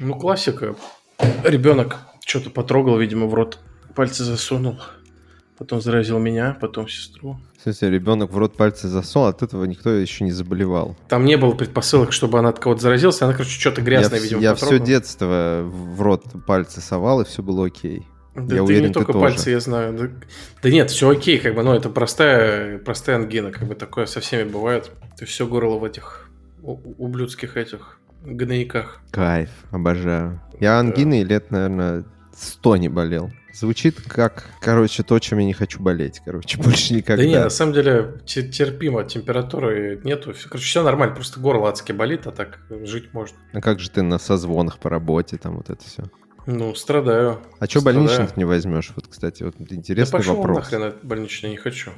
Ну, классика. Ребенок что-то потрогал, видимо, в рот, пальцы засунул. Потом заразил меня, потом сестру. Смысле, ребенок в рот пальцы засунул, от этого никто еще не заболевал. Там не было предпосылок, чтобы она от кого-то заразилась. Она, короче, что-то грязное, я, видимо, Я потрогала. все детство в рот пальцы совал, и все было окей. Да я ты уверен, не только ты пальцы, тоже. я знаю. Да, да нет, все окей, как бы, но это простая, простая ангина, как бы такое со всеми бывает. Ты все горло в этих у- ублюдских этих гнойниках. Кайф, обожаю. Я ангиной лет, наверное, сто не болел. Звучит как, короче, то, чем я не хочу болеть. Короче, больше никогда. Да нет, на самом деле те- терпимо, температуры нету. Короче, все нормально, просто горло адски болит, а так жить можно. А как же ты на созвонах по работе, там вот это все? Ну, страдаю. А что больничных не возьмешь? Вот, кстати, вот Да интересный пошел вопрос. нахрен этот больничный, не хочу.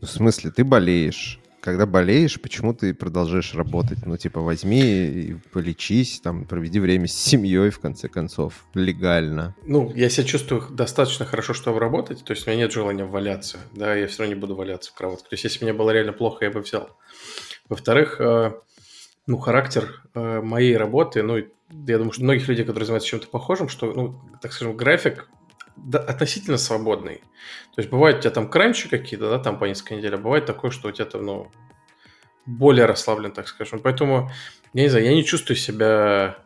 Ну, В смысле, ты болеешь. Когда болеешь, почему ты продолжаешь работать? Ну, типа, возьми и полечись, там, проведи время с семьей, в конце концов, легально. Ну, я себя чувствую достаточно хорошо, чтобы работать, то есть у меня нет желания валяться, да, я все равно не буду валяться в кроватке. То есть если мне было реально плохо, я бы взял. Во-вторых, э, ну, характер э, моей работы, ну, я думаю, что многих людей, которые занимаются чем-то похожим, что, ну, так скажем, график относительно свободный. То есть бывает у тебя там кранчи какие-то, да, там по несколько недель, а бывает такое, что у тебя там, ну, более расслаблен, так скажем. Поэтому, я не знаю, я не чувствую себя...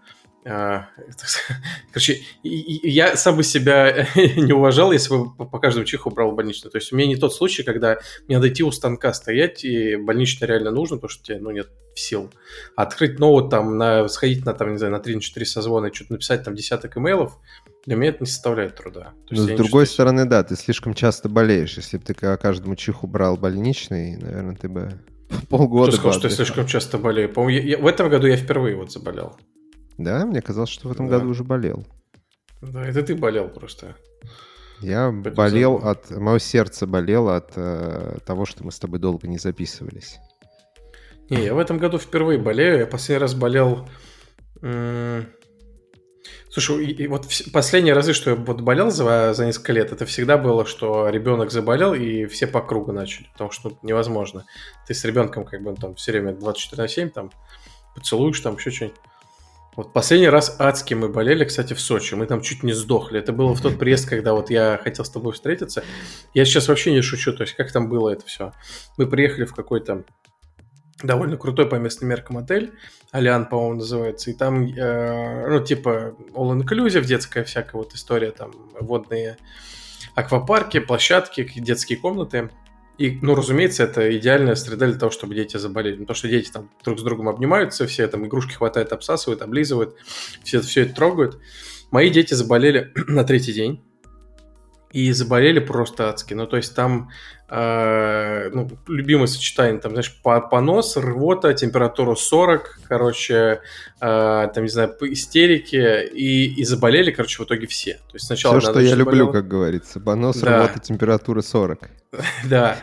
сказать, Короче, я сам бы себя не уважал, если бы по- каждому чиху брал больничный. То есть у меня не тот случай, когда мне надо идти у станка стоять, и больничный реально нужно, потому что тебе ну, нет сил. А открыть ноут, там, на, сходить на, там, не знаю, на 3-4 созвона что-то написать там десяток имейлов, для меня это не составляет труда. То Но с другой чувствую стороны, да, ты слишком часто болеешь. Если бы ты ка- каждому чиху брал больничный, наверное, ты бы полгода Кто сказал, что я слишком часто болею? По-моему, я- я- в этом году я впервые вот заболел. Да, мне казалось, что в этом Да. году уже болел. Да, это ты болел просто. Я Поэтому болел забыл. от... Мое сердце болело от э, того, что мы с тобой долго не записывались. Не, я в этом году впервые болею. Я последний раз болел... м, Слушай, и, и вот вс- последние разы, что я вот болел за, за несколько лет, это всегда было, что ребенок заболел, и все по кругу начали, потому что ну, невозможно. Ты с ребенком как бы там все время 24 на 7, там, поцелуешь, там еще что-нибудь. Вот последний раз адски мы болели, кстати, в Сочи. Мы там чуть не сдохли. Это было в тот приезд, когда вот я хотел с тобой встретиться. Я сейчас вообще не шучу, то есть как там было это все. Мы приехали в какой-то довольно крутой по местным меркам отель. Алиан, по-моему, называется. И там, э, ну, типа, all-inclusive, детская всякая вот история, там, водные аквапарки, площадки, детские комнаты. И, ну, разумеется, это идеальная среда для того, чтобы дети заболели. Ну, Потому что дети там друг с другом обнимаются, все там игрушки хватает, обсасывают, облизывают, все, все это трогают. Мои дети заболели на третий день. И заболели просто адски. Ну, то есть там э, ну, любимое сочетание, там, знаешь, по- понос, рвота, температура 40, короче, э, там, не знаю, истерики, и, и заболели, короче, в итоге все. То есть сначала Все, что я дочь люблю, заболела. как говорится. Понос, Да. рвота, температура 40. Да,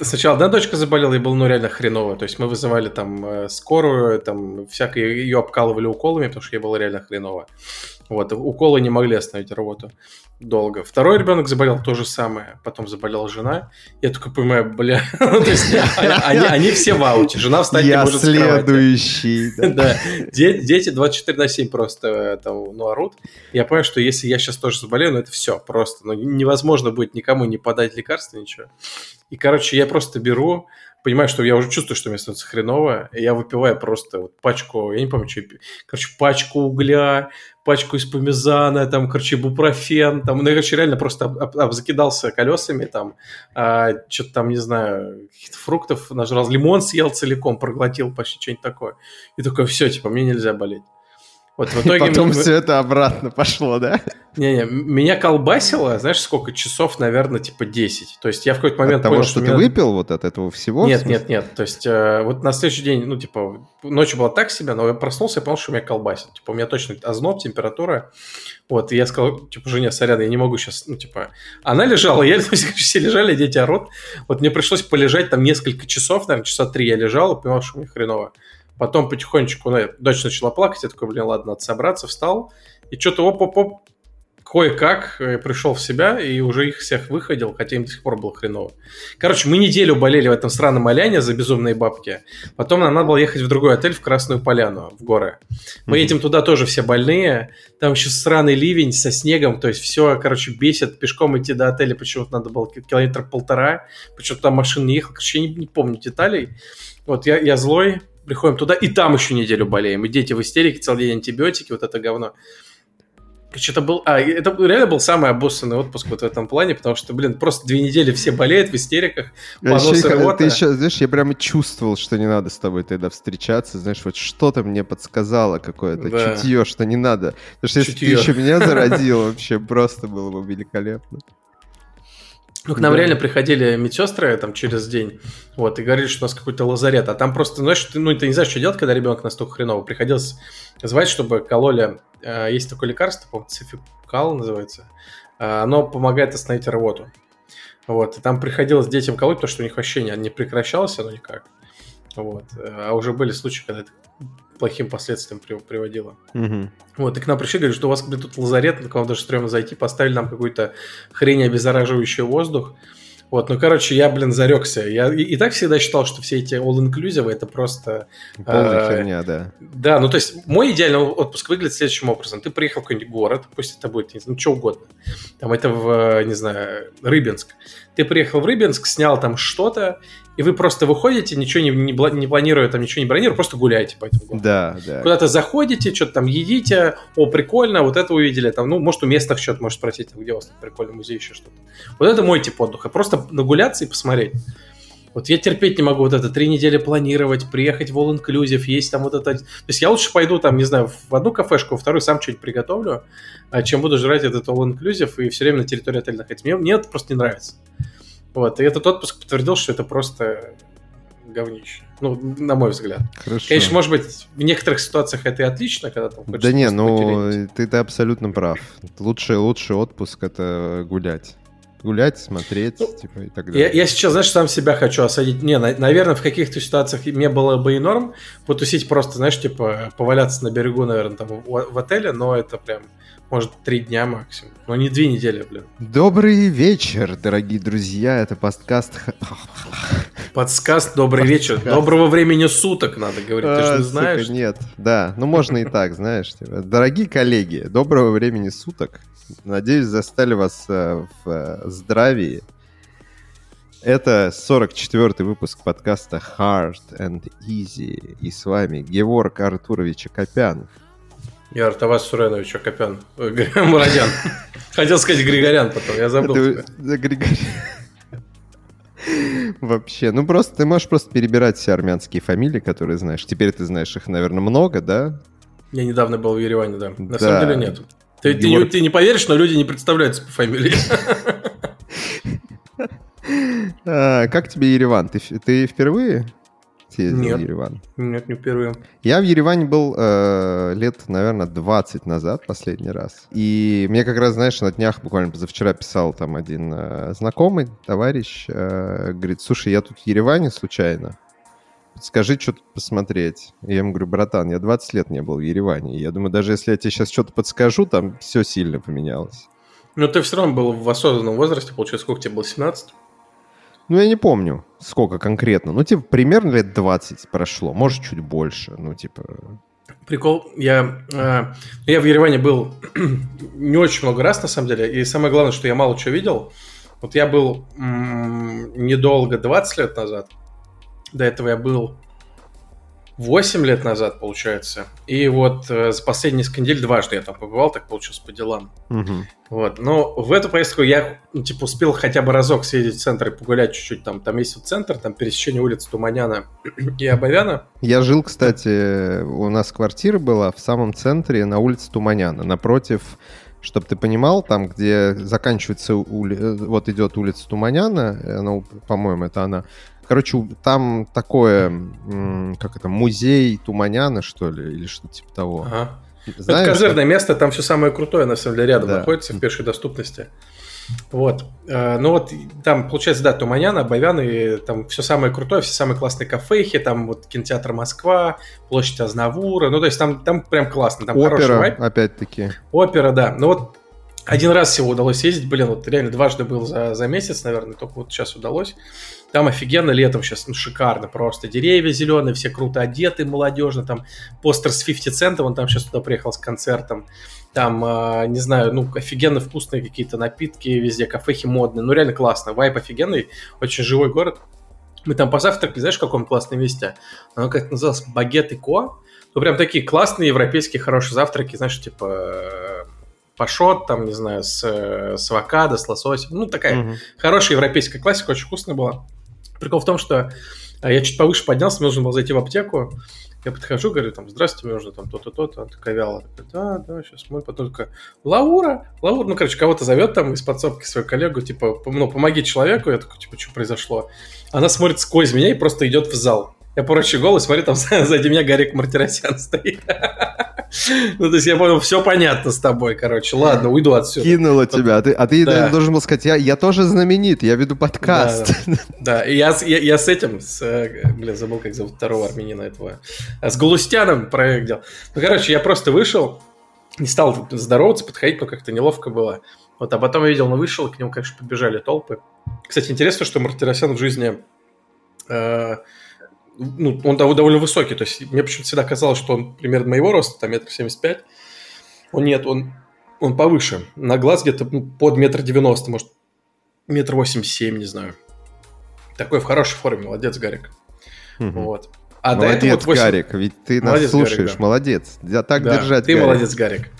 сначала одна дочка заболела, и было, ну, реально хреново. То есть мы вызывали там э, скорую, там, всякое, ее обкалывали уколами, потому что ей было реально хреново. Вот, уколы не могли остановить работу долго. Второй ребенок заболел то же самое, потом заболела жена. Я только понимаю, бля, ну, то есть они, они все в ауте, жена встать не может следующий. да. Да, де- дети 24 на 7 просто э, там, ну, орут. Я понимаю, что если я сейчас тоже заболею, ну, это все просто. Ну, невозможно будет никому не подать лекарства, ничего. И, короче, я просто беру, понимаю, что я уже чувствую, что мне становится хреново, и я выпиваю просто вот пачку, я не помню, что я. Короче, пачку угля, пачку из пармезана, там, короче, бупрофен, там, ну, я, короче, реально просто об- об- обзакидался колесами, там, что-то там, не знаю, каких-то фруктов нажрал, лимон съел целиком, проглотил почти что-нибудь такое. И такой, все, типа, мне нельзя болеть. Вот в И итоге... потом мне- все это обратно пошло, да? Не-не, меня колбасило, знаешь, сколько часов, наверное, типа 10. То есть я в какой-то момент От того, понял, что мне ты надо- выпил вот от этого всего? Нет, нет, нет. То есть э, вот на следующий день, ну, типа, ночью была так себе, но я проснулся и понял, что меня колбасит. Типа, у меня точно озноб, температура. Вот, и я сказал, типа, жене, сорян, я не могу сейчас, ну, типа... Она лежала, я, все лежали, дети орут. Вот мне пришлось полежать там несколько часов, наверное, часа три я лежал и понимал, что мне хреново. Потом потихонечку, ну, дочь начала плакать, я такой, блин, ладно, надо собраться, встал. И что-то оп-оп-оп, кое-как э, пришел в себя и уже их всех выходил, хотя им до сих пор было хреново. Короче, мы неделю болели в этом странном Аляне за безумные бабки. Потом нам надо было ехать в другой отель в Красную Поляну, в горы. Мы mm-hmm. едем туда тоже все больные. Там еще сраный ливень со снегом, то есть все, короче, бесит. Пешком идти до отеля почему-то надо было километр полтора. Почему-то там машина не ехала. Короче, я не, не помню деталей. Вот я, я злой, приходим туда, и там еще неделю болеем. И дети в истерике, целый день антибиотики, вот это говно. Что-то был... А, это реально был самый обоссанный отпуск вот в этом плане, потому что, блин, просто две недели все болеют в истериках, понос а Ты еще, знаешь, я прямо чувствовал, что не надо с тобой тогда встречаться, знаешь, вот что-то мне подсказало какое-то да. чутье, что не надо. Потому что если чутье. ты еще меня зародил, вообще просто было бы великолепно. Ну, к нам да. реально приходили медсестры там через день, вот, и говорили, что у нас какой-то лазарет, а там просто, знаешь, ты, ну, ты не знаешь, что делать, когда ребенок настолько хреново. Приходилось звать, чтобы кололи, э, есть такое лекарство, по-моему, цификал называется, э, оно помогает остановить рвоту. Вот, и там приходилось детям колоть, потому что у них вообще не, не прекращалось оно никак. Вот, а уже были случаи, когда это плохим последствиям приводило. Угу. Вот, и к нам пришли, говорят, что у вас блин, тут лазарет, к вам даже стрёмно зайти, поставили нам какую-то хрень, обеззараживающий воздух. Вот, ну, короче, я, блин, зарекся. Я и, и так всегда считал, что все эти all-inclusive это просто... Полная э, херня, да. Да, ну, то есть, мой идеальный отпуск выглядит следующим образом. Ты приехал в какой-нибудь город, пусть это будет, не знаю, ну, что угодно. Там это в, не знаю, Рыбинск. Ты приехал в Рыбинск, снял там что-то, и вы просто выходите, ничего не, не, не планируя, там ничего не бронируя, просто гуляете по этому городу. Да, да. Куда-то заходите, что-то там едите, о, прикольно, вот это увидели, там, ну, может, у местных что-то, может, спросить, где у вас прикольный музей, еще что-то. Вот это мой тип отдыха, просто нагуляться и посмотреть. Вот я терпеть не могу вот это три недели планировать, приехать в All Inclusive, есть там вот это... То есть я лучше пойду там, не знаю, в одну кафешку, во вторую сам что-нибудь приготовлю, а чем буду жрать этот All Inclusive и все время на территории отеля находиться. Мне, мне это просто не нравится. Вот, и этот отпуск подтвердил, что это просто говнище. Ну, на мой взгляд. Хорошо. Конечно, может быть, в некоторых ситуациях это и отлично, когда там Да не, ну, ты, ты абсолютно прав. Лучший, лучший отпуск — это гулять. Гулять, смотреть, ну, типа, и так далее. Я, я сейчас, знаешь, сам себя хочу осадить. Не, на, наверное, в каких-то ситуациях мне было бы и норм потусить просто, знаешь, типа, поваляться на берегу, наверное, там в, в отеле, но это прям может, три дня максимум. Но не две недели, блин. Добрый вечер, дорогие друзья. Это подкаст... Подскаст «Добрый вечер». Доброго времени суток, надо говорить. Ты же не знаешь? Нет, да. Ну, можно и так, знаешь. Типа. Дорогие коллеги, доброго времени суток. Надеюсь, застали вас э, в э, здравии. Это 44-й выпуск подкаста Hard and Easy. И с вами Геворг Артурович Акопян. Я Артавас Суренович Акопян. Мурадян. Хотел сказать Григорян потом, я забыл. Григорян. Вообще, ну просто ты можешь просто перебирать все армянские фамилии, которые знаешь. Теперь ты знаешь их, наверное, много, да? Я недавно был в Ереване, да. На да. самом деле нет. Ты, ты, не, ты не поверишь, но люди не представляются по фамилии. А, как тебе Ереван? Ты, ты впервые? Съездил Нет. в Ереван? Нет, не впервые. Я в Ереване был э, лет, наверное, 20 назад последний раз. И мне как раз, знаешь, на днях, буквально позавчера писал там один э, знакомый, товарищ, э, говорит, слушай, я тут в Ереване случайно. Скажи, что тут посмотреть. Я ему говорю, братан, я 20 лет не был в Ереване. Я думаю, даже если я тебе сейчас что-то подскажу, там все сильно поменялось. Но ты все равно был в осознанном возрасте, получается, сколько тебе было, 17? Ну, я не помню, сколько конкретно. Ну, типа, примерно лет 20 прошло. Может, чуть больше. Ну, типа... Прикол. Я, э, я в Ереване был не очень много раз, на самом деле. И самое главное, что я мало чего видел. Вот я был м- недолго, 20 лет назад. До этого я был 8 лет назад, получается. И вот э, за последние несколько недель дважды я там побывал, так получилось по делам. Угу. Вот. Но в эту поездку я, ну, типа, успел хотя бы разок съездить в центр и погулять чуть-чуть. Там, там есть вот центр, там пересечение улиц Туманяна и Абовяна. Я жил, кстати, у нас квартира была в самом центре на улице Туманяна, напротив чтобы ты понимал, там, где заканчивается, ули... Э, вот идет улица Туманяна, она, по-моему, это она, Короче, там такое, как это, музей Туманяна, что ли, или что-то типа того. Ага. Знаешь, это козырное что? место, там все самое крутое, на самом деле, рядом да. находится, в пешей доступности. Вот. Э, ну вот там, получается, да, Туманяна, Байвян, и там все самое крутое, все самые классные кафехи, там вот кинотеатр Москва, площадь Азнавура, ну то есть там, там прям классно, там Опера, опять-таки. Опера, да. Ну вот Один раз всего удалось ездить, блин, вот реально дважды был за, за месяц, наверное, только вот сейчас удалось. Там офигенно летом сейчас, ну, шикарно просто. Деревья зеленые, все круто одеты, молодежно. Там постер с 50 центов, он там сейчас туда приехал с концертом. Там, э, не знаю, ну, офигенно вкусные какие-то напитки везде, кафехи модные. Ну, реально классно. Вайп офигенный, очень живой город. Мы там позавтракали, знаешь, в каком классном месте? Оно как называлось Багет и Ко. Ну, прям такие классные европейские хорошие завтраки, знаешь, типа пашот, там, не знаю, с, с авокадо, с лососем. Ну, такая угу. хорошая европейская классика, очень вкусная была. Прикол в том, что а, я чуть повыше поднялся, мне нужно было зайти в аптеку. Я подхожу, говорю, там, здравствуйте, мне нужно там то-то, то-то. Она такая вялая. да, да, сейчас мы потом такая, Лаура, Лаура, ну, короче, кого-то зовет там из подсобки свою коллегу, типа, ну, помоги человеку. Я такой, типа, что произошло? Она смотрит сквозь меня и просто идет в зал. Я порочу голос, смотри, там сзади меня Гарик Мартиросян стоит. Ну, то есть я понял, все понятно с тобой, короче. Ладно, уйду отсюда. Кинула тебя. А ты, а ты да. должен был сказать, я, я тоже знаменит, я веду подкаст. Да, да. и я, я, я с этим, с, бля, забыл, как зовут второго армянина этого, с Галустяном проект делал. Ну, короче, я просто вышел, не стал здороваться, подходить, но как-то неловко было. Вот, а потом я видел, он вышел, к нему, конечно, побежали толпы. Кстати, интересно, что Мартиросян в жизни э, ну, он довольно высокий, то есть мне почему-то всегда казалось, что он примерно моего роста, там метр семьдесят пять. Он нет, он, он повыше. На глаз где-то ну, под метр девяносто, может, метр восемьдесят семь, не знаю. Такой в хорошей форме, молодец, Гарик. Угу. Вот. А молодец, до этого вот 8... Гарик, ведь ты нас молодец, слушаешь, Гарик, да. молодец. Я так да, держать, Ты Гарик. молодец, Гарик.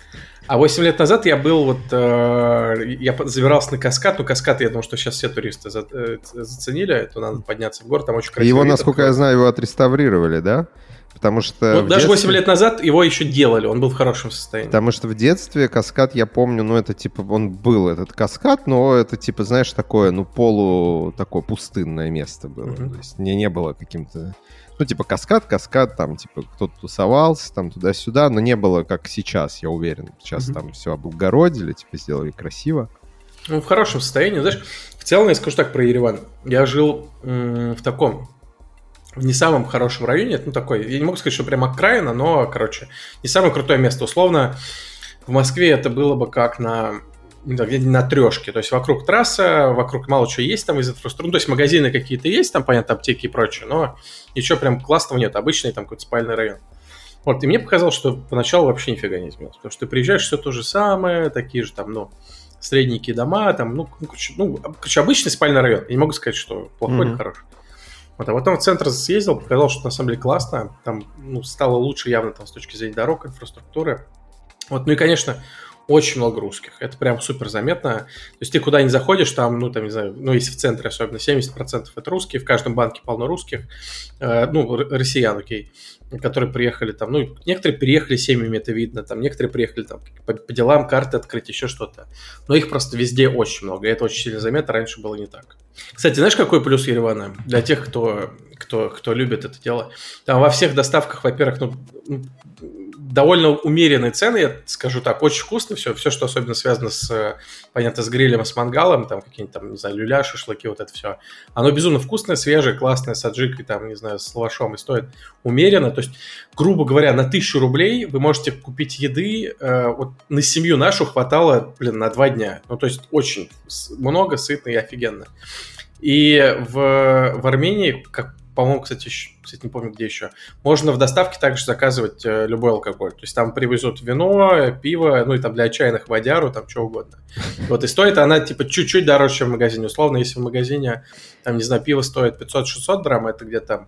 А 8 лет назад я был вот, э, я забирался на каскад, ну каскад, я думаю, что сейчас все туристы за, э, заценили, это надо подняться в город, там очень красиво. Его, насколько я знаю, его отреставрировали, да? Потому что... Ну, даже детстве... 8 лет назад его еще делали, он был в хорошем состоянии. Потому что в детстве каскад, я помню, ну это типа, он был этот каскад, но это типа, знаешь, такое, ну полу, такое пустынное место было. Uh-huh. То есть не, не было каким-то ну, типа, каскад, каскад, там, типа, кто-то тусовался, там, туда-сюда, но не было, как сейчас, я уверен. Сейчас mm-hmm. там все облагородили, типа, сделали красиво. Ну, в хорошем состоянии, знаешь, в целом, я скажу так про Ереван. Я жил м- в таком, в не самом хорошем районе, ну, такой, я не могу сказать, что прям окраина, но, короче, не самое крутое место. Условно, в Москве это было бы как на где-то на трешке. То есть вокруг трасса, вокруг мало чего есть там из инфраструктуры. Ну, то есть магазины какие-то есть, там, понятно, аптеки и прочее, но ничего прям классного нет. Обычный там какой-то спальный район. Вот, и мне показалось, что поначалу вообще нифига не изменилось. Потому что ты приезжаешь, все то же самое, такие же там, ну, средненькие дома, там, ну, ну, короче, ну, короче обычный спальный район. Я не могу сказать, что плохой mm-hmm. или хороший. Вот, а потом в центр съездил, показал, что на самом деле классно. Там, ну, стало лучше явно там с точки зрения дорог, инфраструктуры. Вот, ну и, конечно, очень много русских. Это прям супер заметно. То есть ты куда ни заходишь, там, ну, там, не знаю, ну, если в центре особенно, 70% это русские, в каждом банке полно русских, э, ну, россиян, окей, которые приехали там, ну, некоторые приехали семьями, это видно, там, некоторые приехали там по, по делам, карты открыть, еще что-то. Но их просто везде очень много, и это очень сильно заметно, раньше было не так. Кстати, знаешь, какой плюс Еревана для тех, кто, кто, кто любит это дело? Там во всех доставках, во-первых, ну, довольно умеренные цены, я скажу так, очень вкусно все, все, что особенно связано с, понятно, с грилем, с мангалом, там какие-нибудь там, не знаю, люля, шашлыки, вот это все. Оно безумно вкусное, свежее, классное, с аджикой, там, не знаю, с лавашом и стоит умеренно. То есть, грубо говоря, на тысячу рублей вы можете купить еды, э, вот на семью нашу хватало, блин, на два дня. Ну, то есть, очень много, сытно и офигенно. И в, в Армении, как по-моему, кстати, еще, кстати, не помню, где еще. Можно в доставке также заказывать э, любой алкоголь. То есть там привезут вино, пиво, ну и там для отчаянных водяру, там что угодно. Вот и стоит она типа чуть-чуть дороже, чем в магазине. Условно, если в магазине, там, не знаю, пиво стоит 500-600 грамм, это где-то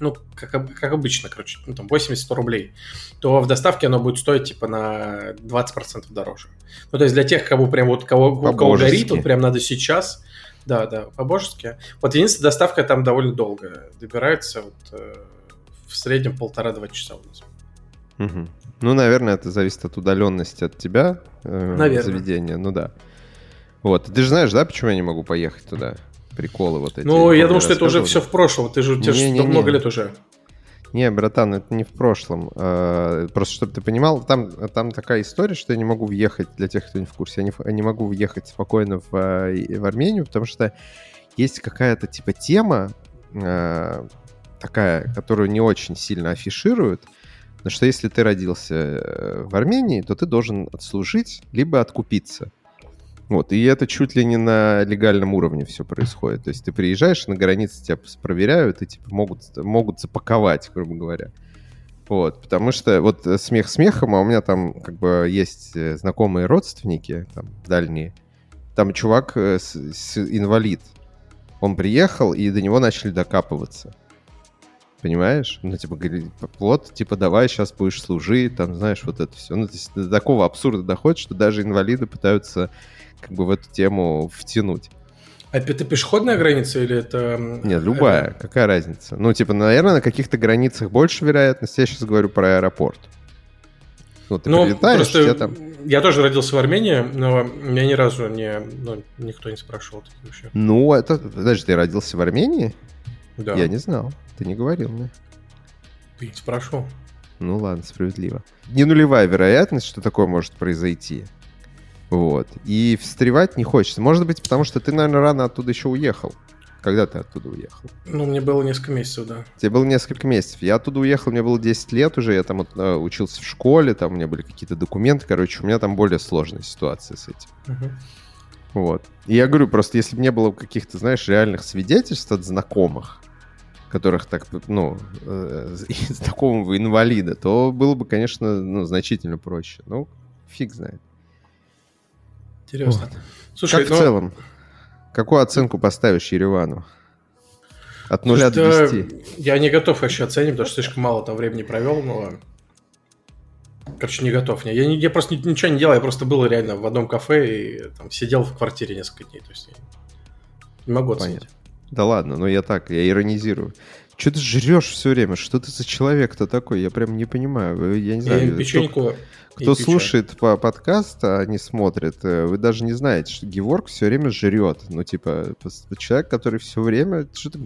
ну, как, как обычно, короче, ну, там 80-100 рублей, то в доставке оно будет стоить, типа, на 20% дороже. Ну, то есть для тех, кого прям вот, кого, кого горит, вот прям надо сейчас, да, да, по-божески. Вот единственная доставка там довольно долго добирается, вот, э, в среднем полтора-два часа у нас. Угу. Ну, наверное, это зависит от удаленности от тебя, э, наверное. заведения, ну да. Вот, ты же знаешь, да, почему я не могу поехать туда? Приколы вот эти. Ну, я думаю, что это уже все в прошлом, ты же, тебе же много лет уже. Не, братан, это не в прошлом. А, просто чтобы ты понимал, там, там такая история, что я не могу въехать, для тех, кто не в курсе, я не, не могу въехать спокойно в, в Армению, потому что есть какая-то типа тема а, такая, которую не очень сильно афишируют, Но что если ты родился э, в Армении, то ты должен отслужить, либо откупиться. Вот, и это чуть ли не на легальном уровне все происходит. То есть ты приезжаешь, на границе тебя проверяют и типа могут, могут запаковать, грубо говоря. Вот, потому что вот э, смех смехом, а у меня там как бы есть э, знакомые родственники, там, дальние. Там чувак с, с инвалид. Он приехал, и до него начали докапываться. Понимаешь? Ну, типа, говорит, плод, типа, давай, сейчас будешь служить, там, знаешь, вот это все. Ну, то есть до такого абсурда доходит, что даже инвалиды пытаются как бы в эту тему втянуть. А это пешеходная граница или это... Нет, любая. Это... Какая разница? Ну, типа, наверное, на каких-то границах больше вероятности. Я сейчас говорю про аэропорт. Ну, ты ну, прилетаешь, просто там... Я тоже родился в Армении, но меня ни разу не, ну, никто не спрашивал такие вообще. Ну, это... Подожди, ты родился в Армении? Да. Я не знал. Ты не говорил мне. Ты не спрашивал. Ну ладно, справедливо. Не нулевая вероятность, что такое может произойти. Вот. И встревать не хочется. Может быть, потому что ты, наверное, рано оттуда еще уехал. Когда ты оттуда уехал? Ну, мне было несколько месяцев, да. Тебе было несколько месяцев. Я оттуда уехал, мне было 10 лет уже, я там э, учился в школе, там у меня были какие-то документы, короче, у меня там более сложная ситуация с этим. Угу. Вот. И я говорю, просто если бы не было каких-то, знаешь, реальных свидетельств от знакомых, которых так, ну, э, знакомого инвалида, то было бы, конечно, ну, значительно проще. Ну, фиг знает. Интересно. Вот. Слушай, как но... в целом? Какую оценку поставишь Еревану? От нуля до 10. Я не готов еще оценить, потому что слишком мало там времени провел, но... Короче, не готов. Я, не, я просто ничего не делал, я просто был реально в одном кафе и там, сидел в квартире несколько дней. То есть я не могу оценить. Понятно. Да ладно, ну я так, я иронизирую. Что ты жрешь все время? Что ты за человек-то такой? Я прям не понимаю. Я не знаю. Я печеньку кто слушает по подкаст, а не смотрит, э, вы даже не знаете, что Геворг все время жрет. Ну, типа, человек, который все время что-то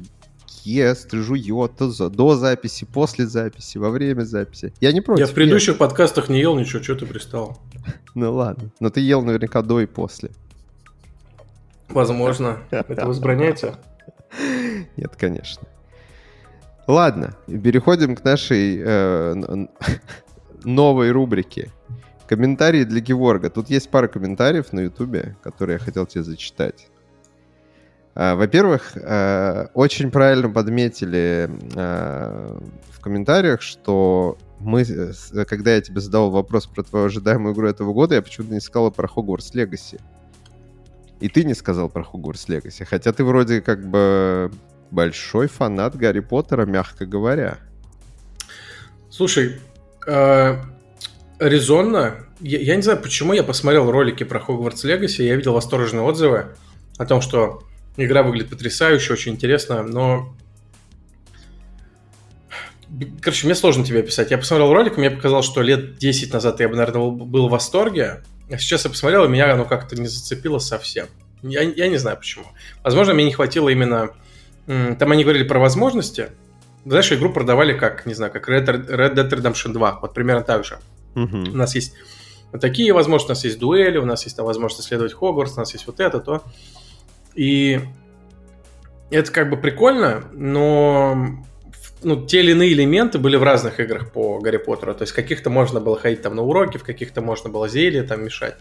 ест, жует до, до записи, после записи, во время записи. Я не против. Я в предыдущих ел. подкастах не ел ничего, что ты пристал. Ну ладно. Но ты ел наверняка до и после. Возможно. Это возбраняется? Нет, конечно. Ладно, переходим к нашей э, новой рубрике. Комментарии для Геворга. Тут есть пара комментариев на Ютубе, которые я хотел тебе зачитать. А, во-первых, а, очень правильно подметили а, в комментариях, что мы, когда я тебе задал вопрос про твою ожидаемую игру этого года, я почему-то не сказал про Хогвартс Легаси. И ты не сказал про Хогвартс Легаси, хотя ты вроде как бы большой фанат Гарри Поттера, мягко говоря. Слушай, э, резонно. Я, я не знаю, почему я посмотрел ролики про Хогвартс Легаси, я видел восторженные отзывы о том, что игра выглядит потрясающе, очень интересно, но... Короче, мне сложно тебе описать. Я посмотрел ролик, мне показалось, что лет 10 назад я бы, наверное, был в восторге, а сейчас я посмотрел, и меня оно как-то не зацепило совсем. Я, я не знаю почему. Возможно, мне не хватило именно... Там они говорили про возможности. Знаешь, игру продавали как, не знаю, как Red, Red Dead Redemption 2. Вот примерно так же. Угу. У нас есть такие возможности, у нас есть дуэли, у нас есть там, возможность исследовать Хогвартс, у нас есть вот это, то. И это как бы прикольно, но ну, те или иные элементы были в разных играх по Гарри Поттеру. То есть каких-то можно было ходить там на уроки, в каких-то можно было зелья там мешать.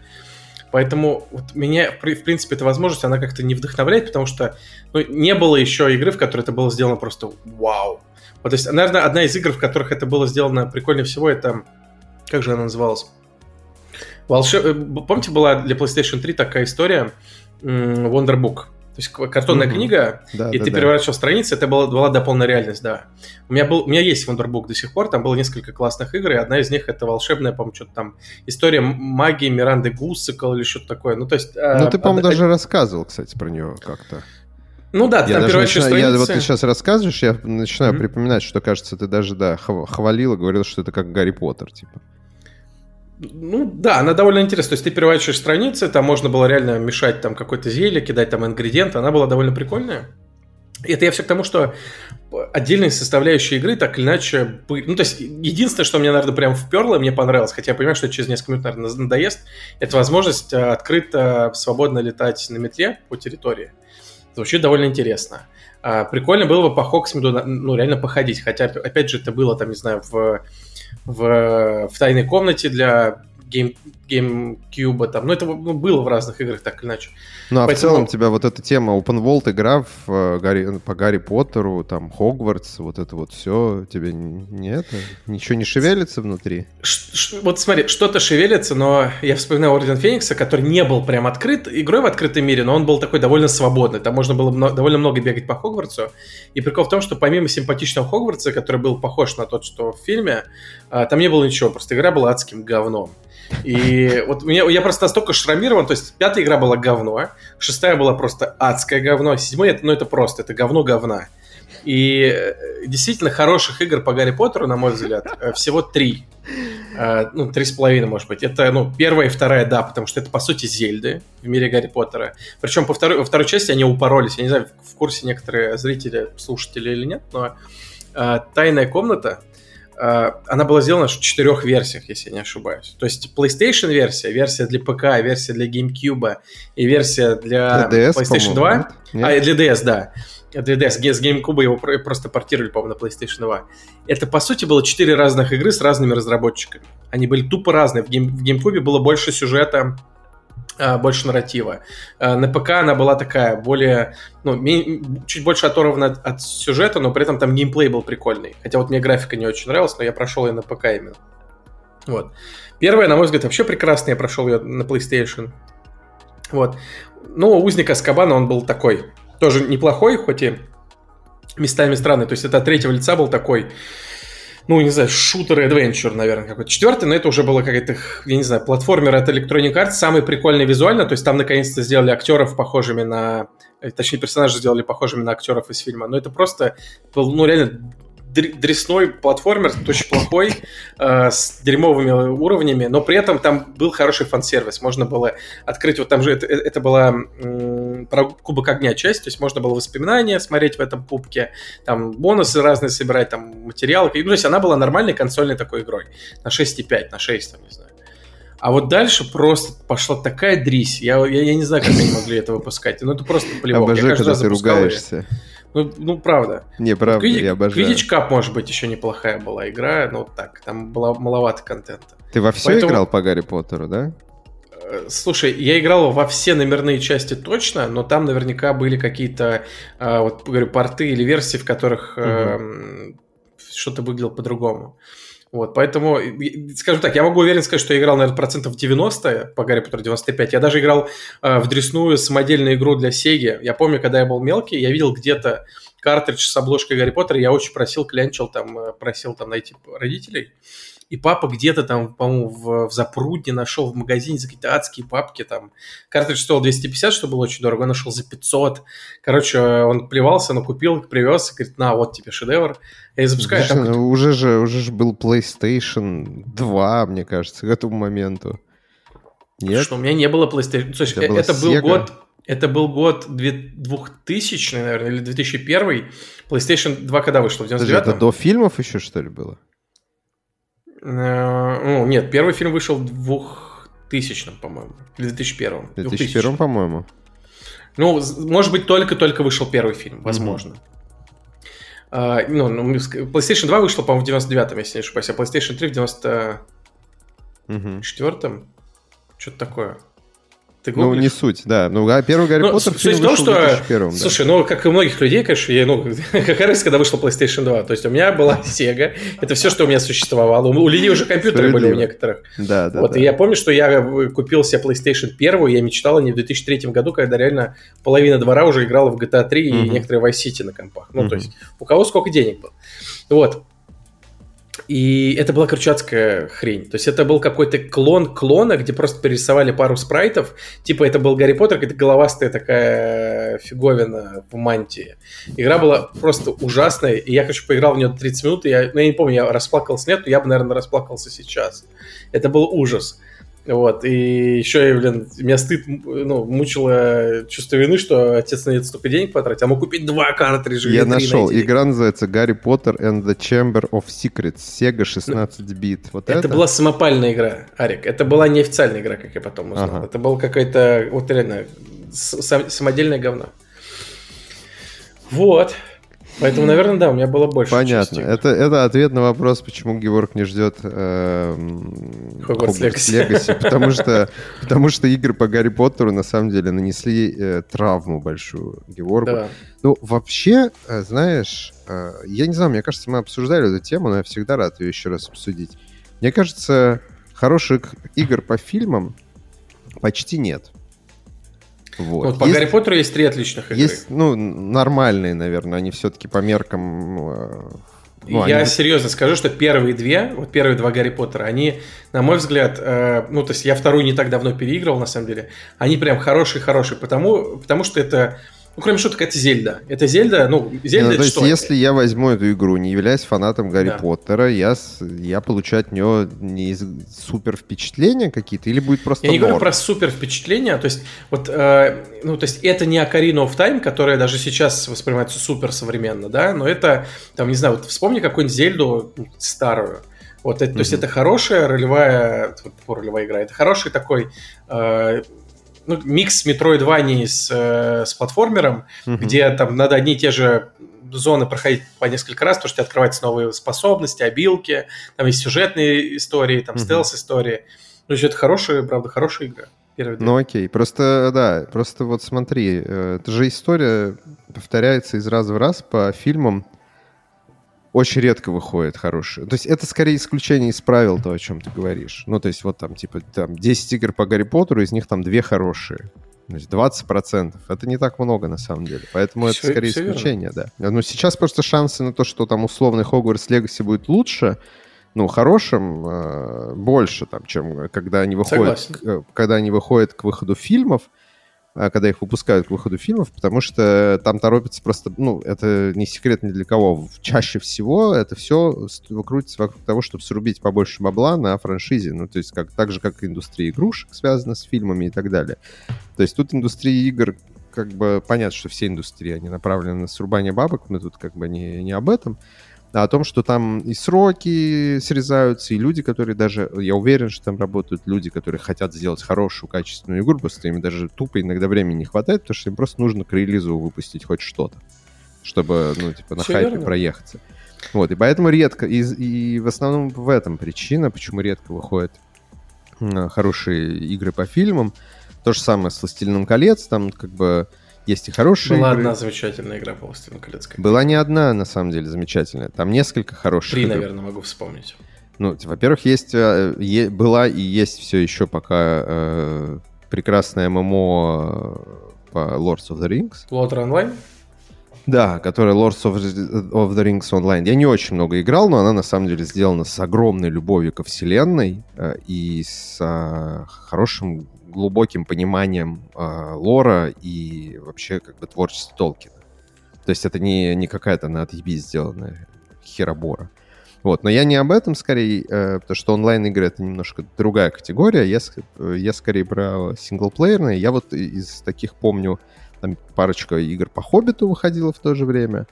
Поэтому вот меня, в принципе, эта возможность, она как-то не вдохновляет, потому что ну, не было еще игры, в которой это было сделано просто вау. Вот, то есть, наверное, одна из игр, в которых это было сделано прикольнее всего, это... Как же она называлась? Волшеб... Э, помните, была для PlayStation 3 такая история Wonderbook? То есть картонная mm-hmm. книга, да, и да, ты да. переворачивал страницы, это была, была дополненная реальность, да. У меня, был, у меня есть Wonderbook до сих пор, там было несколько классных игр, и одна из них это волшебная, по-моему, что-то там история магии Миранды Гуссикл или что-то такое. Ну, то есть... Ну, а, ты, по-моему, а, даже а... рассказывал, кстати, про нее как-то. Ну да, ты я там переворачиваешь страницы. Я, вот ты сейчас рассказываешь, я начинаю mm-hmm. припоминать, что, кажется, ты даже, да, хвалил и говорил, что это как Гарри Поттер, типа. Ну да, она довольно интересная. То есть ты переворачиваешь страницы, там можно было реально мешать там какое-то зелье, кидать там ингредиенты. Она была довольно прикольная. И это я все к тому, что отдельные составляющие игры так или иначе... Ну, то есть, единственное, что мне, наверное, прям вперло, мне понравилось, хотя я понимаю, что через несколько минут, наверное, надоест, это возможность э, открыто, свободно летать на метле по территории. Звучит довольно интересно. А, прикольно было бы по Хоксмиду, ну, реально походить, хотя, опять же, это было, там, не знаю, в в, в тайной комнате для гейм, GameCube, там, ну это ну, было в разных играх так или иначе. Ну а Поэтому... в целом тебя вот эта тема Open World игра в, э, Гарри, по Гарри Поттеру, там Хогвартс, вот это вот все, тебе не это, ничего не шевелится внутри? Ш -ш вот смотри, что-то шевелится, но я вспоминаю Орден Феникса, который не был прям открыт, игрой в открытом мире, но он был такой довольно свободный, там можно было мно довольно много бегать по Хогвартсу, и прикол в том, что помимо симпатичного Хогвартса, который был похож на тот, что в фильме, а, там не было ничего, просто игра была адским говном. И вот меня, я просто настолько шрамирован, то есть пятая игра была говно, шестая была просто адское говно, седьмая, это, ну это просто, это говно говна. И э, действительно хороших игр по Гарри Поттеру, на мой взгляд, э, всего три. Э, ну, три с половиной, может быть. Это, ну, первая и вторая, да, потому что это, по сути, Зельды в мире Гарри Поттера. Причем по второй, во второй части они упоролись. Я не знаю, в курсе некоторые зрители, слушатели или нет, но «Тайная комната», она была сделана в четырех версиях, если я не ошибаюсь. То есть PlayStation версия, версия для ПК, версия для GameCube и версия для, для DS, PlayStation 2. Нет? А, для DS, да. Для DS, с GameCube его просто портировали, по-моему, на PlayStation 2. Это, по сути, было четыре разных игры с разными разработчиками. Они были тупо разные. В, Game, в GameCube было больше сюжета, больше нарратива. А, на ПК она была такая, более, ну, чуть больше оторвана от, от сюжета, но при этом там геймплей был прикольный. Хотя вот мне графика не очень нравилась, но я прошел ее на ПК именно. Вот. Первая, на мой взгляд, вообще прекрасная, я прошел ее на PlayStation. Вот. Ну, Узник Аскабана, он был такой, тоже неплохой, хоть и местами странный. То есть это от третьего лица был такой ну, не знаю, шутер adventure, наверное, какой-то. Четвертый, но это уже было какая-то, я не знаю, платформер от Electronic Arts, самый прикольный визуально, то есть там наконец-то сделали актеров похожими на, э, точнее, персонажи сделали похожими на актеров из фильма, но это просто ну, реально дресной платформер, очень плохой, э, с дерьмовыми уровнями, но при этом там был хороший фан-сервис. Можно было открыть, вот там же это, это была м, про Кубок Огня часть, то есть можно было воспоминания смотреть в этом кубке, там бонусы разные собирать, там материалы. Ну, то есть она была нормальной консольной такой игрой. На 6,5, на 6, там, не знаю. А вот дальше просто пошла такая дрись. Я, я, я не знаю, как они могли это выпускать. Ну, это просто плевок. Обожаю, когда ты ругаешься. Ее. Ну, ну правда. Не, правда, Квидич, я обожаю. Квидич Cup, может быть, еще неплохая была игра, но так, там было маловато контента. Ты во все Поэтому... играл по Гарри Поттеру, да? Э, слушай, я играл во все номерные части точно, но там наверняка были какие-то, э, вот говорю, порты или версии, в которых угу. э, что-то выглядело по-другому. Вот, поэтому, скажем так, я могу уверенно сказать, что я играл, наверное, процентов 90 по Гарри Поттеру 95. Я даже играл э, в дресную самодельную игру для Сеги. Я помню, когда я был мелкий, я видел где-то картридж с обложкой Гарри Поттера, я очень просил, клянчил там, э, просил там найти родителей и папа где-то там, по-моему, в, в Запрудне нашел в магазине за какие-то адские папки, там, картридж стоил 250, что было очень дорого, он нашел за 500, короче, он плевался, но купил, привез, и говорит, на, вот тебе шедевр, я запускаю. Слушай, там... ну, уже же, уже же был PlayStation 2, мне кажется, к этому моменту. Нет? Что, у меня не было PlayStation, слушай, это, это был год, это был год 2000, наверное, или 2001. PlayStation 2 когда вышло? В 99 Это до фильмов еще, что ли, было? Э, ну, нет, первый фильм вышел в 2000 по-моему. Или 2001 2001 по-моему. Ну, может быть, только-только вышел первый фильм, возможно. Mm-hmm. Uh, ну, ну, PlayStation 2 вышла, по-моему, в 99-м, если не ошибаюсь, а PlayStation 3 в 94-м. Mm-hmm. Что-то такое. Ты ну, не суть, да. Ну, а первый Гарри ну, Поттер фильм в том, что, 2001, Слушай, да. ну, как и у многих людей, конечно, я, ну, как раз, когда вышла PlayStation 2, то есть у меня была Sega, это все, что у меня существовало. У людей уже компьютеры были у некоторых. Да, да, Вот, да. и я помню, что я купил себе PlayStation 1, я мечтал о ней в 2003 году, когда реально половина двора уже играла в GTA 3 и некоторые Vice City на компах. Ну, то есть у кого сколько денег было. Вот. И это была крючатская хрень. То есть это был какой-то клон клона, где просто перерисовали пару спрайтов. Типа это был Гарри Поттер, какая-то головастая такая фиговина в мантии. Игра была просто ужасная. И я, короче, поиграл в нее 30 минут. И я, ну, я не помню, я расплакался нет, но я бы, наверное, расплакался сейчас. Это был ужас. Вот, и еще, блин, меня стыд, ну, мучило чувство вины, что отец на это столько денег потратил, а мог купить два картриджа. Я нашел, игра называется Гарри Поттер and the Chamber of Secrets, Sega 16 бит. Вот это, это была самопальная игра, Арик, это была неофициальная игра, как я потом узнал. Ага. Это был какая-то, вот реально, самодельное говно. Вот. Поэтому, наверное, да, у меня было больше. Понятно. Это, это ответ на вопрос, почему Георг не ждет э, Хогвартс Легаси. Потому что, потому что игры по Гарри Поттеру на самом деле нанесли э, травму большую Георгу. Да. Ну, вообще, э, знаешь, э, я не знаю, мне кажется, мы обсуждали эту тему, но я всегда рад ее еще раз обсудить. Мне кажется, хороших игр по фильмам почти нет. Вот. вот по есть, Гарри Поттеру есть три отличных игры. Есть, ну, нормальные, наверное, они все-таки по меркам... Э, ну, Я они... серьезно скажу, что первые две, вот первые два Гарри Поттера, они, на мой взгляд, э, ну, то есть я вторую не так давно переигрывал, на самом деле, они прям хорошие-хорошие, потому, потому что это ну, кроме шуток, это Зельда. Это Зельда, ну, Зельда ну, это то есть, что? если я возьму эту игру, не являясь фанатом Гарри да. Поттера, я, я получу от нее не супер впечатления какие-то, или будет просто Я не говорю про супер впечатления, то есть, вот, э, ну, то есть, это не Ocarina of Time, которая даже сейчас воспринимается супер современно, да, но это, там, не знаю, вот вспомни какую-нибудь Зельду старую, вот, это, mm-hmm. то есть это хорошая ролевая, ролевая игра, это хороший такой э, ну, микс Metroidvania с, э, с платформером, mm-hmm. где там надо одни и те же зоны проходить по несколько раз, потому что открываются новые способности, обилки, там есть сюжетные истории, там mm-hmm. стелс-истории. Ну, это хорошая, правда, хорошая игра. Ну окей, просто, да, просто вот смотри, э, это же история повторяется из раза в раз по фильмам, очень редко выходит хорошие. То есть это скорее исключение из правил, то, о чем ты говоришь. Ну, то есть вот там, типа, там 10 игр по Гарри Поттеру, из них там две хорошие. То есть 20%. Это не так много, на самом деле. Поэтому все, это скорее исключение, верно. да. Но сейчас просто шансы на то, что там условный Хогвартс Легаси будет лучше, ну, хорошим, э, больше, там, чем когда они выходят, к, э, когда они выходят к выходу фильмов. А, когда их выпускают к выходу фильмов, потому что там торопится просто, ну, это не секрет ни для кого. Чаще всего это все крутится вокруг того, чтобы срубить побольше бабла на франшизе. Ну, то есть как, так же, как индустрия игрушек связана с фильмами и так далее. То есть тут индустрия игр как бы понятно, что все индустрии, они направлены на срубание бабок, мы тут как бы не, не об этом о том, что там и сроки срезаются, и люди, которые даже, я уверен, что там работают люди, которые хотят сделать хорошую, качественную игру, просто им даже тупо иногда времени не хватает, потому что им просто нужно к релизу выпустить хоть что-то, чтобы, ну, типа, на Все хайпе верно. проехаться. Вот, и поэтому редко, и, и в основном в этом причина, почему редко выходят хорошие игры по фильмам. То же самое с «Властелином колец», там как бы есть и хорошие Была игры. одна замечательная игра по «Властелину колец». Была не одна, на самом деле, замечательная. Там несколько хороших Три, игр. наверное, могу вспомнить. Ну, во-первых, есть, э, е, была и есть все еще пока э, прекрасная ММО э, по Lords of the Rings. Lord Online? Да, которая Lords of, of the Rings Online. Я не очень много играл, но она на самом деле сделана с огромной любовью ко вселенной э, и с э, хорошим глубоким пониманием э, лора и вообще как бы творчества Толкина. То есть это не, не какая-то на отъебись сделанная херобора. Вот, но я не об этом скорее, э, потому что онлайн-игры это немножко другая категория. Я, я скорее про синглплеерные. Я вот из таких помню, там парочка игр по Хоббиту выходила в то же время.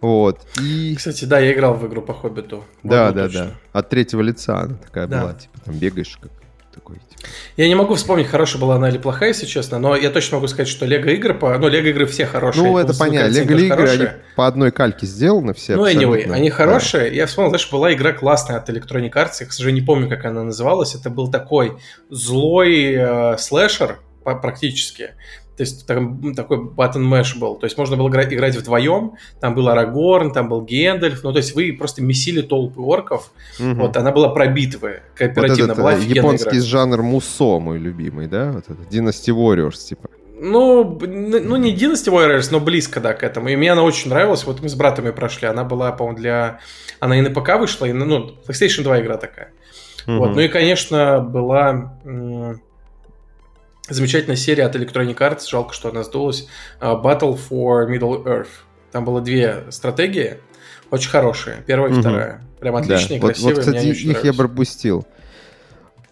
Вот. И... Кстати, да, я играл в игру по Хоббиту. Да, да, точно. да. От третьего лица она такая да. была, типа там бегаешь как такой. Типа. Я не могу вспомнить, хорошая была она или плохая, если честно, но я точно могу сказать, что Лего игры по. Ну, Лего игры все хорошие. Ну, это понятно. Лего игры, они по одной кальке сделаны все. Ну, anyway, они хорошие. Да. Я вспомнил, знаешь, была игра классная от Electronic Arts. Я, к сожалению, не помню, как она называлась. Это был такой злой э, слэшер практически. То есть там, такой button mesh был. То есть можно было играть, играть вдвоем. Там был Арагорн, там был Гендальф. Ну, то есть вы просто месили толпы орков. Угу. Вот, она была пробитвая, кооперативно. Вот этот, была э, японский игра. жанр мусо, мой любимый, да? Вот это, Dynasty Warriors, типа. Ну, ну, не Dynasty Warriors, но близко, да, к этому. И мне она очень нравилась. Вот мы с братами прошли. Она была, по-моему, для... Она и на ПК вышла, и на... Ну, PlayStation 2 игра такая. Угу. Вот. Ну и, конечно, была Замечательная серия от Electronic Arts, жалко, что она сдулась. А, Battle for Middle Earth. Там было две стратегии, очень хорошие. Первая и угу. вторая. Прям отличные, да. красивые. Вот, вот кстати, их я пропустил.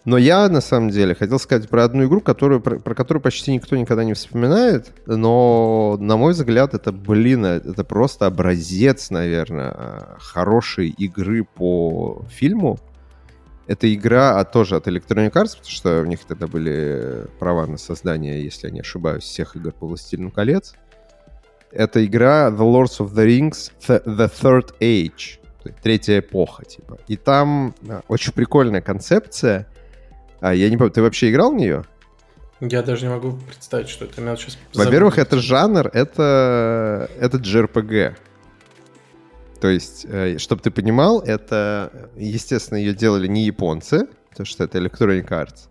Но я, на самом деле, хотел сказать про одну игру, которую, про, про которую почти никто никогда не вспоминает, но, на мой взгляд, это, блин, это просто образец, наверное, хорошей игры по фильму. Это игра а тоже от Electronic Arts, потому что у них тогда были права на создание, если я не ошибаюсь, всех игр по «Властелину колец». Это игра The Lords of the Rings The, Third Age. Третья эпоха, типа. И там а, очень прикольная концепция. А, я не помню, ты вообще играл в нее? Я даже не могу представить, что это. Во-первых, это жанр, это, это JRPG. То есть, э, чтобы ты понимал, это, естественно, ее делали не японцы, потому что это Electronic Arts.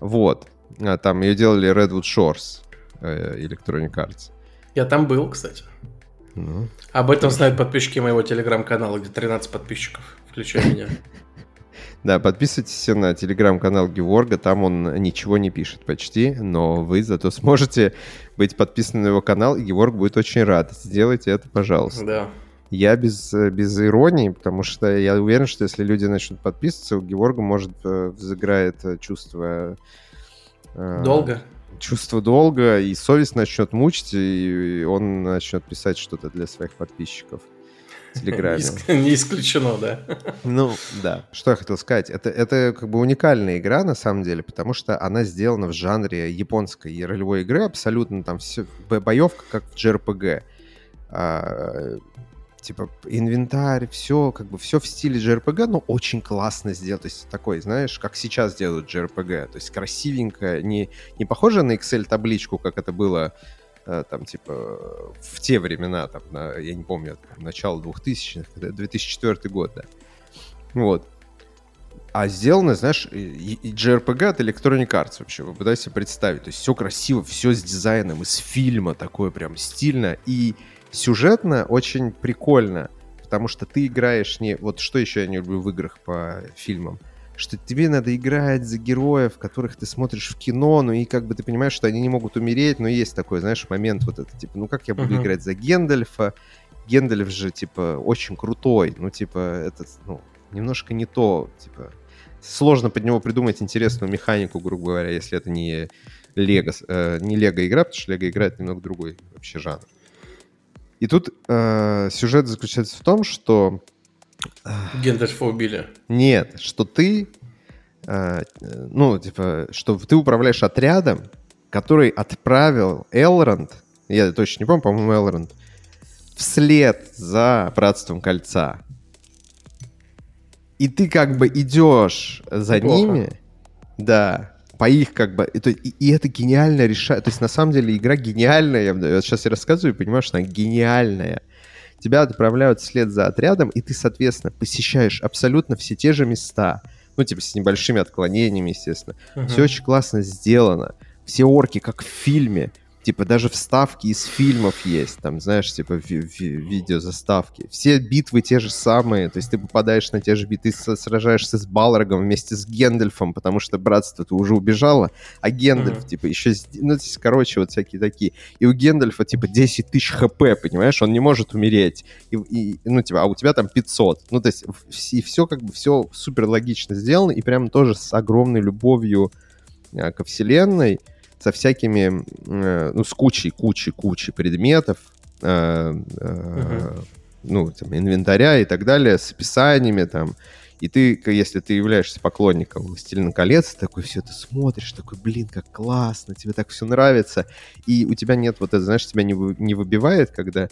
Вот. А там ее делали Redwood Shores, э, Electronic Arts. Я там был, кстати. Ну, Об этом знают подписчики моего телеграм-канала, где 13 подписчиков, включая меня. Да, подписывайтесь на телеграм-канал Геворга, там он ничего не пишет почти, но вы зато сможете быть подписаны на его канал, и Геворг будет очень рад. Сделайте это, пожалуйста. Да. Я без, без иронии, потому что я уверен, что если люди начнут подписываться, у Геворга, может, э, взыграет э, чувство... Э, долго? Чувство долга, и совесть начнет мучить, и он начнет писать что-то для своих подписчиков. Телеграме. Не исключено, да. Ну, да. Что я хотел сказать. Это, это как бы уникальная игра, на самом деле, потому что она сделана в жанре японской ролевой игры. Абсолютно там все... Боевка, как в JRPG. А, типа инвентарь, все, как бы все в стиле JRPG, но очень классно сделано. То есть такой, знаешь, как сейчас делают JRPG. То есть красивенько, не, не похоже на Excel-табличку, как это было Э, там, типа, в те времена, там, на, я не помню, там, начало 2000-х, 2004 год, да. Вот. А сделано, знаешь, и, и JRPG от Electronic Arts вообще, вы пытаетесь представить. То есть все красиво, все с дизайном, из фильма такое прям стильно. И сюжетно очень прикольно, потому что ты играешь не... Вот что еще я не люблю в играх по фильмам — что тебе надо играть за героев, которых ты смотришь в кино, ну и как бы ты понимаешь, что они не могут умереть, но есть такой, знаешь, момент вот это, типа, ну как я буду uh-huh. играть за Гендальфа? Гендальф же, типа, очень крутой, ну, типа, это, ну, немножко не то, типа, сложно под него придумать интересную механику, грубо говоря, если это не Лего, э, не Лего игра, потому что Лего играет немного другой вообще жанр. И тут э, сюжет заключается в том, что Гендальфа убили. Нет, что ты, э, ну, типа, что ты управляешь отрядом, который отправил Элронд, я точно не помню, по-моему, Элронд, вслед за Братством Кольца. И ты как бы идешь за Неплохо. ними, да, по их как бы... И, и это гениально решает. То есть на самом деле игра гениальная. Я, я сейчас я рассказываю и понимаю, что она гениальная тебя отправляют вслед за отрядом, и ты, соответственно, посещаешь абсолютно все те же места. Ну, типа, с небольшими отклонениями, естественно. Uh-huh. Все очень классно сделано. Все орки, как в фильме. Типа даже вставки из фильмов есть, там, знаешь, типа ви- ви- видеозаставки. Все битвы те же самые, то есть ты попадаешь на те же битвы, ты сражаешься с Балрогом вместе с Гендальфом, потому что братство-то уже убежало, а Гендальф, mm-hmm. типа, еще... Ну, здесь, короче, вот всякие такие. И у Гендальфа, типа, 10 тысяч хп, понимаешь? Он не может умереть. И, и, ну, типа, а у тебя там 500. Ну, то есть и все как бы, все супер логично сделано, и прям тоже с огромной любовью а, ко вселенной со всякими, э, ну, с кучей, кучей, кучей предметов, э, ну, там, инвентаря и так далее, с описаниями там. И ты, если ты являешься поклонником «Властелина колец», такой все это смотришь, такой, блин, как классно, тебе так все нравится. И у тебя нет вот это, знаешь, тебя не, не выбивает, когда...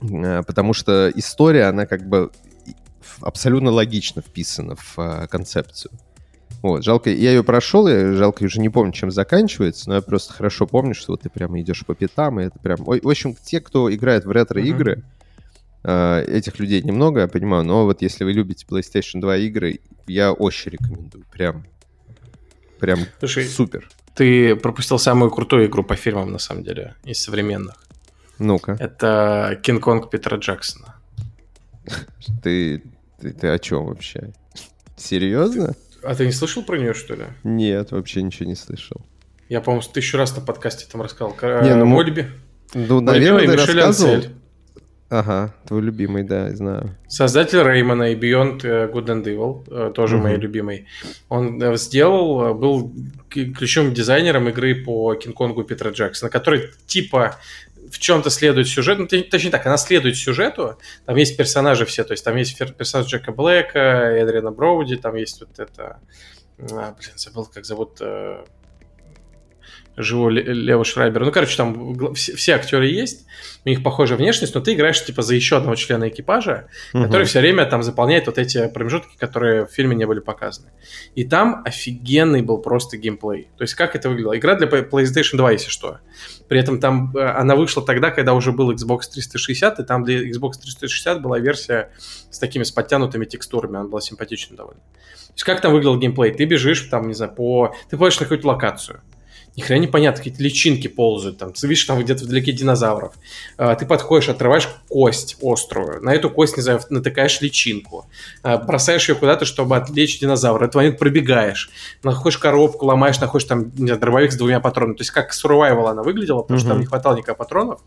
Потому что история, она как бы абсолютно логично вписана в концепцию. Вот, жалко, я ее прошел, я жалко, уже не помню, чем заканчивается, но я просто хорошо помню, что вот ты прямо идешь по пятам, и это прям... В общем, те, кто играет в ретро-игры, uh-huh. этих людей немного, я понимаю, но вот если вы любите PlayStation 2 игры, я очень рекомендую, прям, прям Слушай, супер. Ты пропустил самую крутую игру по фильмам, на самом деле, из современных. Ну-ка. Это Кинг-Конг Питера Джексона. Ты, ты, ты о чем вообще? Серьезно? А ты не слышал про нее, что ли? Нет, вообще ничего не слышал. Я, по-моему, тысячу раз на подкасте там рассказал. Не, ну, мой люби... Ну, наверное, ты Мишель рассказывал. Ансель. Ага, твой любимый, да, знаю. Создатель Реймона и Beyond э, Good and Evil, э, тоже угу. мой любимый. Он э, сделал, был ключевым дизайнером игры по Кинг-Конгу Питера Джексона, который типа в чем-то следует сюжету, ну, точнее так, она следует сюжету, там есть персонажи все, то есть там есть персонаж Джека Блэка, Эдриана Броуди, там есть вот это, а, блин, забыл, как зовут, э, живого Лева Шрайбера. Ну, короче, там все, все актеры есть, у них похожая внешность, но ты играешь типа за еще одного члена экипажа, угу. который все время там заполняет вот эти промежутки, которые в фильме не были показаны. И там офигенный был просто геймплей. То есть как это выглядело? Игра для PlayStation 2, если что. При этом там э, она вышла тогда, когда уже был Xbox 360, и там для Xbox 360 была версия с такими с подтянутыми текстурами, она была симпатична довольно. То есть как там выглядел геймплей? Ты бежишь там, не знаю, по... Ты попадаешь на какую-то локацию ни хрена непонятно, какие-то личинки ползают, там, ты видишь, там где-то вдалеке динозавров. А, ты подходишь, отрываешь кость острую, на эту кость, не знаю, натыкаешь личинку, а, бросаешь ее куда-то, чтобы отвлечь динозавра, этот момент пробегаешь, находишь коробку, ломаешь, находишь там, не знаю, дробовик с двумя патронами, то есть как survival она выглядела, потому что там не хватало никаких патронов,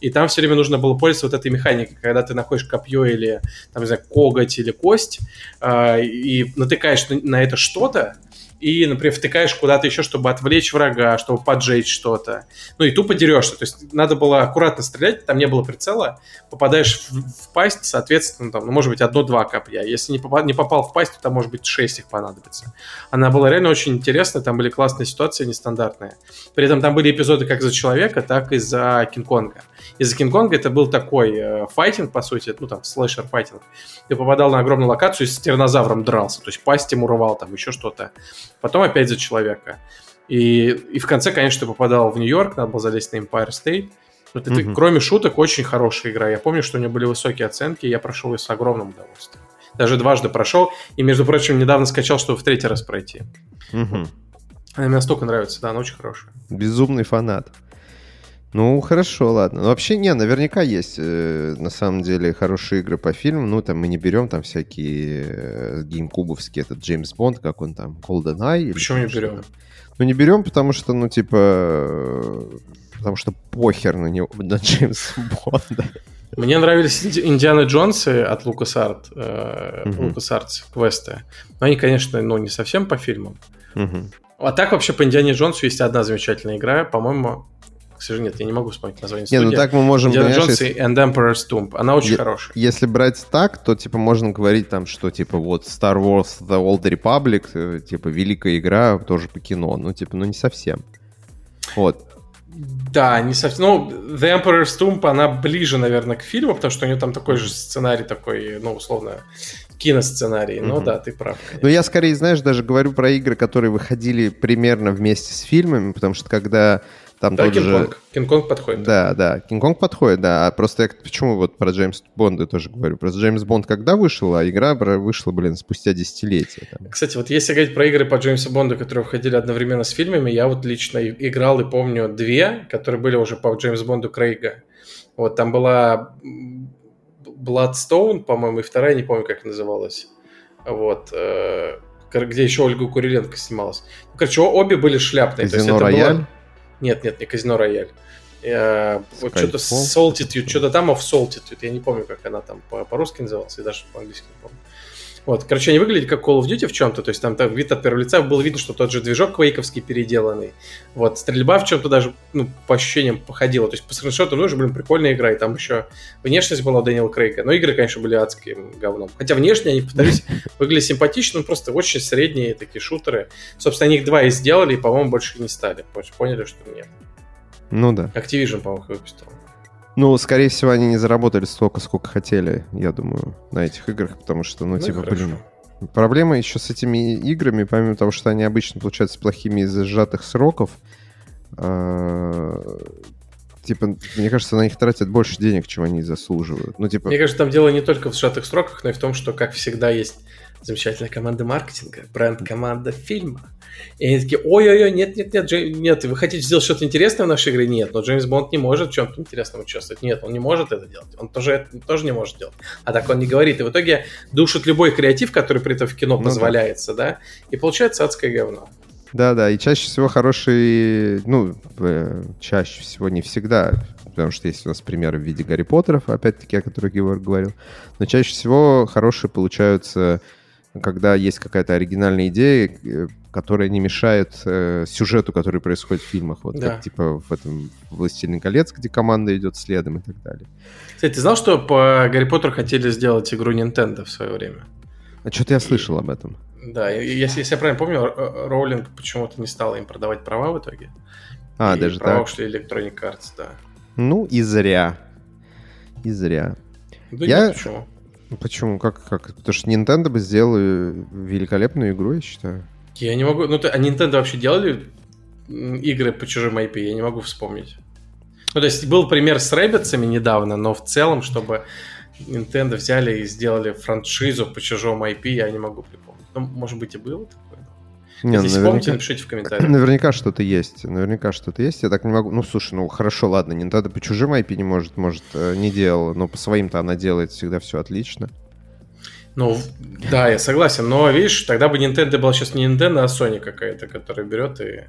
и там все время нужно было пользоваться вот этой механикой, когда ты находишь копье или, там, не знаю, коготь или кость, э, и натыкаешь на, на это что-то, и, например, втыкаешь куда-то еще, чтобы отвлечь врага, чтобы поджечь что-то. Ну и тупо дерешься. То есть надо было аккуратно стрелять, там не было прицела. Попадаешь в, в пасть, соответственно, там, ну, может быть, одно-два копья. Если не попал, не попал в пасть, то там, может быть, шесть их понадобится. Она была реально очень интересная, там были классные ситуации, нестандартные. При этом там были эпизоды как за человека, так и за Кинг-Конга. И за Кинг-Конга это был такой э, файтинг, по сути, ну там, слэшер-файтинг. Ты попадал на огромную локацию и с тиранозавром дрался, то есть пасть ему рвал, там еще что-то потом опять за человека. И, и в конце, конечно, ты попадал в Нью-Йорк, надо было залезть на Empire State. Но это, mm-hmm. кроме шуток, очень хорошая игра. Я помню, что у нее были высокие оценки, и я прошел ее с огромным удовольствием. Даже дважды прошел, и, между прочим, недавно скачал, чтобы в третий раз пройти. Mm-hmm. Она мне настолько нравится, да, она очень хорошая. Безумный фанат. Ну, хорошо, ладно. Ну, вообще, не, наверняка есть, э, на самом деле, хорошие игры по фильмам. Ну, там мы не берем там всякие э, геймкубовские, этот Джеймс Бонд, как он там, GoldenEye. Почему не берем? Ну, не берем, потому что, ну, типа, э, потому что похер на него, на Джеймса Бонда. Мне нравились Индиана Джонсы от Лукас Арт, э, Лукас Артс квесты. Но они, конечно, ну, не совсем по фильмам. А так вообще по Индиане Джонсу есть одна замечательная игра, по-моему, к сожалению, нет, я не могу вспомнить название студии. Не, ну так мы можем... Индиана Джонс и And Emperor's Tomb. Она очень е- хорошая. Если брать так, то, типа, можно говорить там, что, типа, вот Star Wars The Old Republic, э, типа, великая игра тоже по кино. Ну, типа, ну не совсем. Вот. Да, не совсем. Ну, The Emperor's Tomb, она ближе, наверное, к фильму, потому что у нее там такой же сценарий, такой, ну, условно, киносценарий. Mm-hmm. Ну да, ты прав. Конечно. Ну я скорее, знаешь, даже говорю про игры, которые выходили примерно вместе с фильмами, потому что когда там да, Кинг-Конг. же... Кинг-Конг подходит. Да, да, Кинг-Конг подходит, да. А просто я почему вот про Джеймс Бонда тоже говорю? Просто Джеймс Бонд когда вышел, а игра вышла, блин, спустя десятилетия. Там. Кстати, вот если говорить про игры по Джеймсу Бонду, которые выходили одновременно с фильмами, я вот лично играл и помню две, которые были уже по Джеймсу Бонду Крейга. Вот там была Bloodstone, по-моему, и вторая, не помню, как называлась. Вот. Э, где еще Ольга Куриленко снималась. Ну, короче, обе были шляпные. Казино Рояль? Было... Нет, нет, не Казино Рояль. Э, вот что-то Saltitude, что-то там of Saltitude, я не помню, как она там по-русски называлась, и даже по-английски не помню. Вот, короче, они выглядели как Call of Duty в чем-то, то есть там, там вид от первого лица было видно, что тот же движок квейковский переделанный. Вот, стрельба в чем-то даже, ну, по ощущениям походила. То есть по скриншоту, ну, уже, блин, прикольная игра, и там еще внешность была у Дэниела Крейга. Но игры, конечно, были адским говном. Хотя внешне они, повторюсь, выглядели симпатично, но просто очень средние такие шутеры. Собственно, они их два и сделали, и, по-моему, больше не стали. Поняли, что нет. Ну да. Activision, по-моему, выпустил. Ну, скорее всего, они не заработали столько, сколько хотели, я думаю, на этих играх, потому что, ну, ну типа, блин, Проблема еще с этими играми, помимо того, что они обычно получаются плохими из-за сжатых сроков, э, типа, мне кажется, на них тратят больше денег, чем они заслуживают. Ну, типа... Мне кажется, там дело не только в сжатых сроках, но и в том, что, как всегда, есть замечательная команда маркетинга, бренд-команда фильма. И они такие, ой-ой-ой, нет-нет-нет, Джей... нет, вы хотите сделать что-то интересное в нашей игре? Нет, но Джеймс Бонд не может в чем-то интересном участвовать. Нет, он не может это делать. Он тоже, это, тоже не может делать. А так он не говорит. И в итоге душит любой креатив, который при этом в кино ну, позволяется, да. да, и получается адское говно. Да-да, и чаще всего хорошие, ну, э, чаще всего не всегда, потому что есть у нас примеры в виде Гарри Поттеров, опять-таки, о которых Георг говорил, но чаще всего хорошие получаются когда есть какая-то оригинальная идея, э, которая не мешает э, сюжету, который происходит в фильмах. Вот да. как типа в этом «Властелин колец», где команда идет следом и так далее. Кстати, ты знал, что по Гарри Поттеру хотели сделать игру Nintendo в свое время? А что-то я слышал об этом. Да, если, если я правильно помню, Роулинг почему-то не стала им продавать права в итоге. А, и даже права так? ушли Electronic Arts, да. Ну и зря. И зря. Да Я- нет, почему? Почему? Как, как? Потому что Nintendo бы сделали великолепную игру, я считаю. Я не могу... Ну, ты- а Nintendo вообще делали игры по чужим IP? Я не могу вспомнить. Ну, то есть был пример с Рэббитсами недавно, но в целом, чтобы Nintendo взяли и сделали франшизу по чужому IP, я не могу припомнить. Ну, может быть, и было такое. Не, Если наверняка- помните, напишите в комментариях. Наверняка что-то есть. Наверняка что-то есть. Я так не могу. Ну, слушай, ну хорошо, ладно, Nintendo по чужим IP не может, может, э, не делала, но по своим-то она делает всегда все отлично. Ну, да, я согласен, но видишь, тогда бы Nintendo была сейчас не Nintendo, а Sony какая-то, которая берет и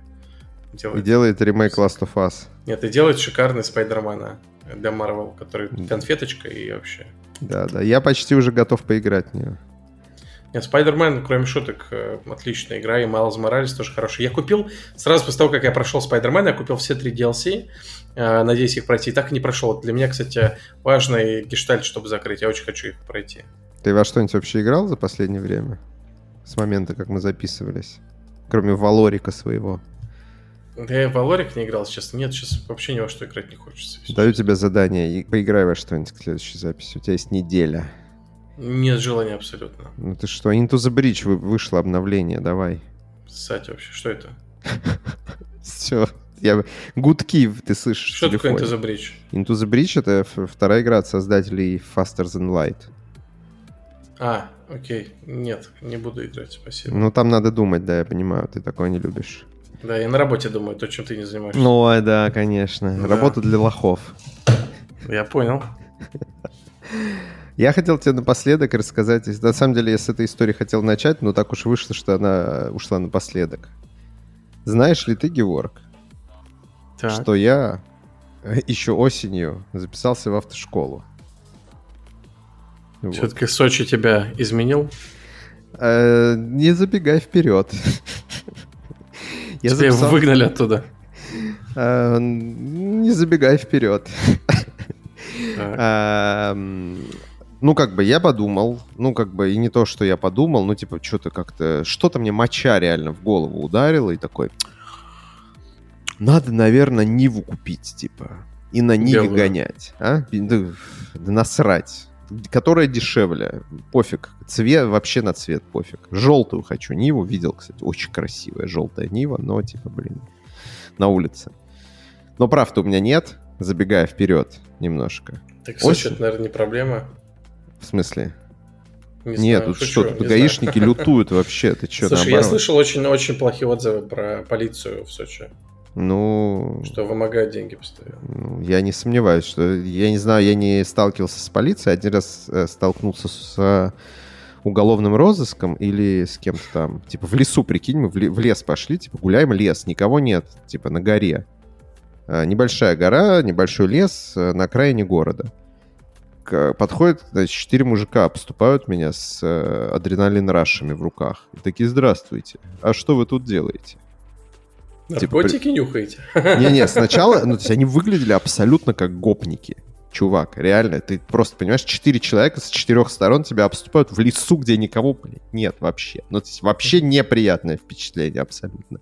И делает... делает ремейк Last of Us. Нет, и делает шикарный Спайдермена для Marvel, который конфеточка и вообще... Да, да. Я почти уже готов поиграть в нее. Спайдермен, кроме шуток, э, отличная игра, и Майлз Моралес тоже хороший. Я купил, сразу после того, как я прошел Спайдермена, я купил все три DLC, э, надеюсь их пройти, и так и не прошел. Для меня, кстати, важный гештальт, чтобы закрыть, я очень хочу их пройти. Ты во что-нибудь вообще играл за последнее время? С момента, как мы записывались? Кроме Валорика своего. Да я в Валорик не играл, честно. Нет, сейчас вообще ни во что играть не хочется. Даю тебе задание. и Поиграй во что-нибудь к следующей записи. У тебя есть неделя. Нет желания абсолютно. Ну ты что, Into the Bridge вы- вышло обновление, давай. Ссать вообще. Что это? Все. Я... Гудки ты слышишь Что такое. Into the Bridge? Into the Bridge это вторая игра от создателей Faster Than Light. А, окей. Нет, не буду играть, спасибо. Ну там надо думать, да, я понимаю, ты такое не любишь. Да, я на работе думаю, то, чем ты не занимаешься. Ну, а, да, конечно. Да. Работа для лохов. Я понял. Я хотел тебе напоследок рассказать, на самом деле я с этой истории хотел начать, но так уж вышло, что она ушла напоследок. Знаешь ли ты, Геворг, Так. что я э, еще осенью записался в автошколу? Вот. Все-таки Сочи тебя изменил? Э, не забегай вперед. Тебя записал- выгнали оттуда. Э, Не забегай вперед. Ну, как бы я подумал, ну, как бы и не то, что я подумал, ну, типа, что-то как-то, что-то мне моча реально в голову ударило, и такой, надо, наверное, Ниву купить, типа, и на Ниве Белую. гонять, а? Да, да насрать. Которая дешевле, пофиг. Цвет, вообще на цвет пофиг. Желтую хочу Ниву, видел, кстати, очень красивая желтая Нива, но, типа, блин, на улице. Но прав-то у меня нет, забегая вперед немножко. Так Сочи, Осень. это, наверное, не проблема. В смысле? Не Нет, знаю, тут шучу, что, не тут знаю. гаишники лютуют вообще, ты что, Слушай, я наоборот? слышал очень-очень плохие отзывы про полицию в Сочи, Ну, что вымогают деньги постоянно. ну, я не сомневаюсь, что... Я не знаю, я не сталкивался с полицией, один раз э, столкнулся с э, уголовным розыском или с кем-то там. Типа в лесу, прикинь, мы в, ле- в лес пошли, типа гуляем лес, никого нет, типа на горе. Э, Небольшая гора, небольшой лес на окраине города. Подходят, значит, четыре мужика обступают меня с э, адреналин-рашами в руках. И такие, здравствуйте, а что вы тут делаете? Типа, Наркотики нюхаете? Не-не, сначала, ну, то есть они выглядели абсолютно как гопники. Чувак, реально, ты просто понимаешь, четыре человека с четырех сторон тебя обступают в лесу, где никого блин, нет вообще. Ну, то есть вообще неприятное впечатление абсолютно.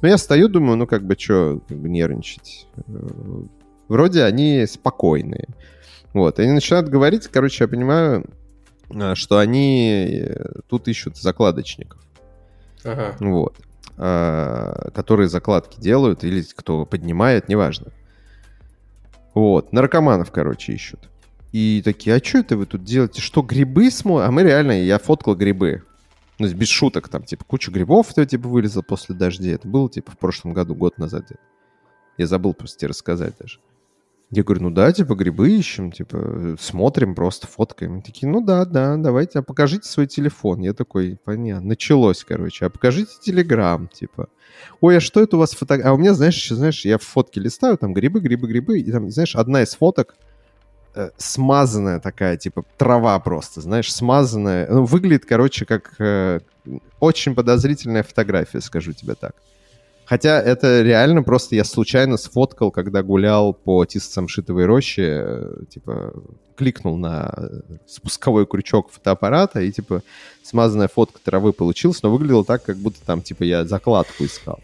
Но я стою, думаю, ну, как бы, что нервничать? Э, Вроде они спокойные. Вот, и они начинают говорить, короче, я понимаю, э, что они э, тут ищут закладочников. Ага. Вот. А, которые закладки делают или кто поднимает, неважно. Вот. Наркоманов, короче, ищут. И такие, а что это вы тут делаете? Что, грибы смотрите? А мы реально, я фоткал грибы. Ну, без шуток, там, типа, куча грибов, это, типа, вылезла после дождей. Это было, типа, в прошлом году, год назад. Я забыл просто тебе рассказать даже. Я говорю, ну да, типа, грибы ищем, типа, смотрим, просто фоткаем. Они такие, ну да, да, давайте, а покажите свой телефон. Я такой, понятно, началось, короче, а покажите телеграм, типа. Ой, а что это у вас фото... А у меня, знаешь, еще, знаешь, я в фотке листаю, там грибы, грибы, грибы, и там, знаешь, одна из фоток э, смазанная такая, типа, трава просто, знаешь, смазанная. Ну, выглядит, короче, как э, очень подозрительная фотография, скажу тебе так. Хотя это реально просто я случайно сфоткал, когда гулял по Тисо-Самшитовой роще, э, типа, кликнул на э, спусковой крючок фотоаппарата, и, типа, смазанная фотка травы получилась, но выглядело так, как будто там, типа, я закладку искал.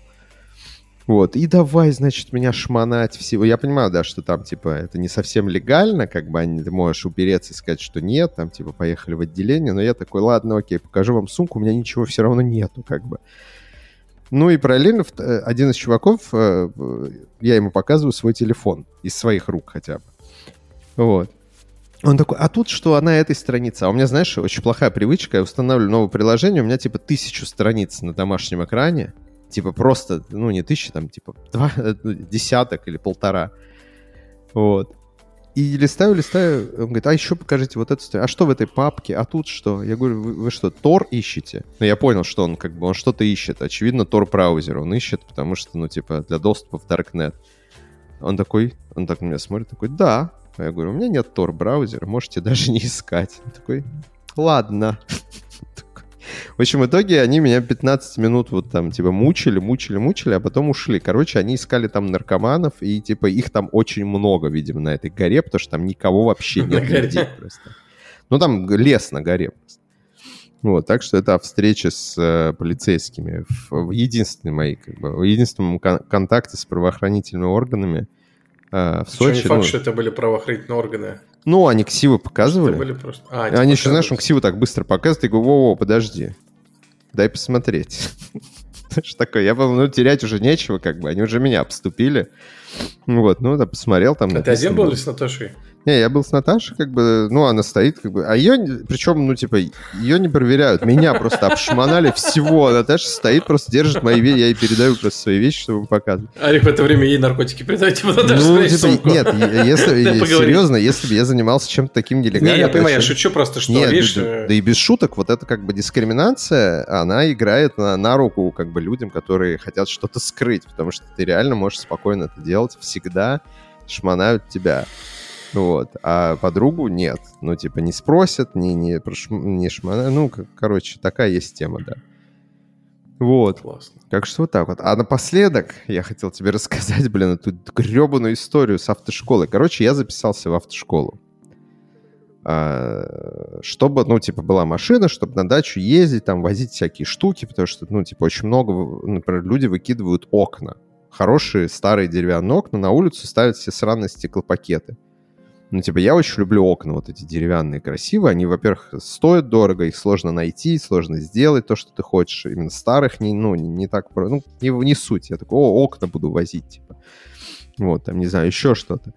Вот, и давай, значит, меня шмонать всего. Я понимаю, да, что там, типа, это не совсем легально, как бы ты можешь упереться и сказать, что нет, там, типа, поехали в отделение, но я такой, ладно, окей, покажу вам сумку, у меня ничего все равно нету, как бы. Ну и параллельно э, один из чуваков, э, я ему показываю свой телефон, из своих рук хотя бы. Вот. Он такой, а тут что, а на этой странице? А у меня, знаешь, очень плохая привычка, я устанавливаю новое приложение, у меня типа тысячу страниц на домашнем экране, Типа просто, ну, не тысяча, там, типа, два, ну, десяток или полтора. Вот. И листаю, листаю, он говорит, а еще покажите вот это, а что в этой папке, а тут что? Я говорю, вы, вы что, Тор ищете? Ну, я понял, что он как бы, он что-то ищет. Очевидно, Тор браузер он ищет, потому что, ну, типа, для доступа в Darknet. Он такой, он так на меня смотрит, такой, да. А я говорю, у меня нет Тор браузера, можете даже не искать. Он такой, ладно. В общем, в итоге они меня 15 минут вот там, типа, мучили, мучили, мучили, а потом ушли. Короче, они искали там наркоманов, и, типа, их там очень много, видимо, на этой горе, потому что там никого вообще нет людей просто. Ну, там лес на горе просто. Вот, так что это встреча с э, полицейскими в, в единственной моей, как бы, в единственном кон- контакте с правоохранительными органами э, в Сочи. не факт, ну, что это были правоохранительные органы. Ну, они ксивы показывали. Были просто... а, они, они еще, знаешь, он ксивы так быстро показывает, и говорю, во-во, подожди, дай посмотреть. Что такое? Я был, ну, терять уже нечего, как бы, они уже меня обступили. Вот, ну, да, посмотрел там. А ты один был или с Наташей? Не, я был с Наташей, как бы, ну, она стоит, как бы, а ее, причем, ну, типа, ее не проверяют, меня просто обшмонали всего, Наташа стоит, просто держит мои вещи, я ей передаю просто свои вещи, чтобы показывать. Арик в это время ей наркотики передает, типа, Наташа, ну, типа, сумку. Нет, если, серьезно, если бы я занимался чем-то таким нелегальным... Не, я понимаю, я шучу просто, что, нет, видишь... Да, да и без шуток, вот это как бы дискриминация, она играет на, на руку как бы людям, которые хотят что-то скрыть, потому что ты реально можешь спокойно это делать всегда, шмонают тебя. Вот. А подругу нет. Ну, типа, не спросят, не, не, не шмана. Ну, короче, такая есть тема, да. Вот. Классно. Как что вот так вот. А напоследок я хотел тебе рассказать, блин, эту гребаную историю с автошколой. Короче, я записался в автошколу. А, чтобы, ну, типа, была машина, чтобы на дачу ездить, там, возить всякие штуки, потому что, ну, типа, очень много, например, люди выкидывают окна. Хорошие старые деревянные окна, на улицу ставят все сраные стеклопакеты. Ну, типа, я очень люблю окна вот эти деревянные, красивые. Они, во-первых, стоят дорого, их сложно найти, сложно сделать то, что ты хочешь. Именно старых не, ну, не, не так... Ну, не, не суть. Я такой, о, окна буду возить, типа. Вот, там, не знаю, еще что-то.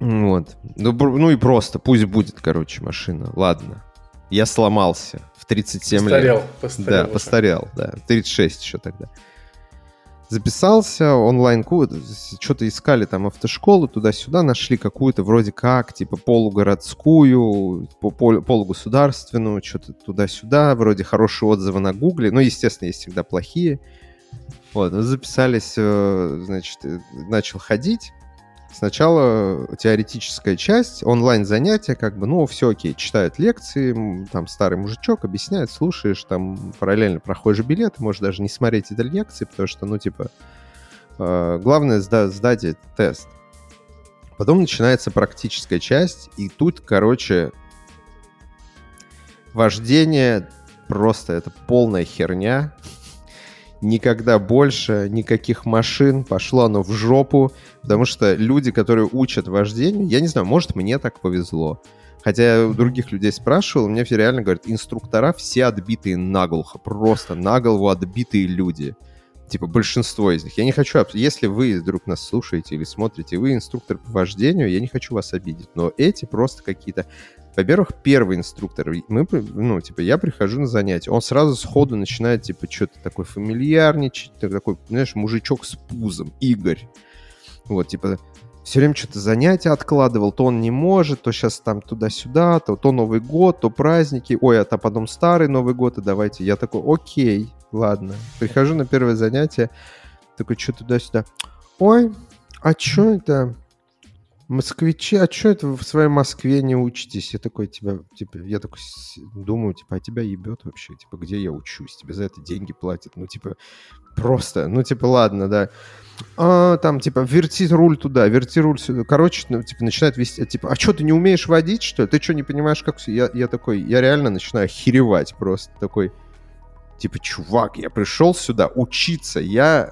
Вот. Ну, ну и просто, пусть будет, короче, машина. Ладно. Я сломался в 37 постарел, лет. Постарел, да, постарел, да. 36 еще тогда записался, онлайн-курс, что-то искали там автошколу, туда-сюда, нашли какую-то вроде как, типа полугородскую, полугосударственную, что-то туда-сюда, вроде хорошие отзывы на гугле, ну, естественно, есть всегда плохие. Вот, записались, э, значит, э, начал ходить, Сначала теоретическая часть, онлайн-занятия, как бы, ну, все окей, читают лекции, там старый мужичок объясняет, слушаешь, там параллельно проходишь билет, можешь даже не смотреть эти лекции, потому что, ну, типа, э, главное сда- сдать этот тест. Потом начинается практическая часть, и тут, короче, вождение просто это полная херня никогда больше никаких машин, пошло оно в жопу, потому что люди, которые учат вождению, я не знаю, может, мне так повезло. Хотя я у других людей спрашивал, мне все реально говорят, инструктора все отбитые наглухо, просто наголову отбитые люди. Типа большинство из них. Я не хочу, если вы вдруг нас слушаете или смотрите, вы инструктор по вождению, я не хочу вас обидеть. Но эти просто какие-то во-первых, первый инструктор, мы, ну, типа, я прихожу на занятие, он сразу сходу начинает, типа, что-то такое фамильярничать, такой, знаешь, мужичок с пузом, Игорь. Вот, типа, все время что-то занятия откладывал, то он не может, то сейчас там туда-сюда, то, то Новый год, то праздники, ой, а то потом старый Новый год, и давайте. Я такой, окей, ладно. Прихожу на первое занятие, такой, что туда-сюда. Ой, а что это? Москвичи, а что это вы в своей Москве не учитесь? Я такой, тебя, типа, я такой думаю, типа, а тебя ебет вообще? Типа, где я учусь? Тебе за это деньги платят? Ну, типа, просто, ну, типа, ладно, да. А, там, типа, верти руль туда, верти руль сюда. Короче, ну, типа, начинает вести, типа, а что, ты не умеешь водить, что ли? Ты что, не понимаешь, как? Я, я такой, я реально начинаю херевать просто, такой, Типа, чувак, я пришел сюда учиться, я,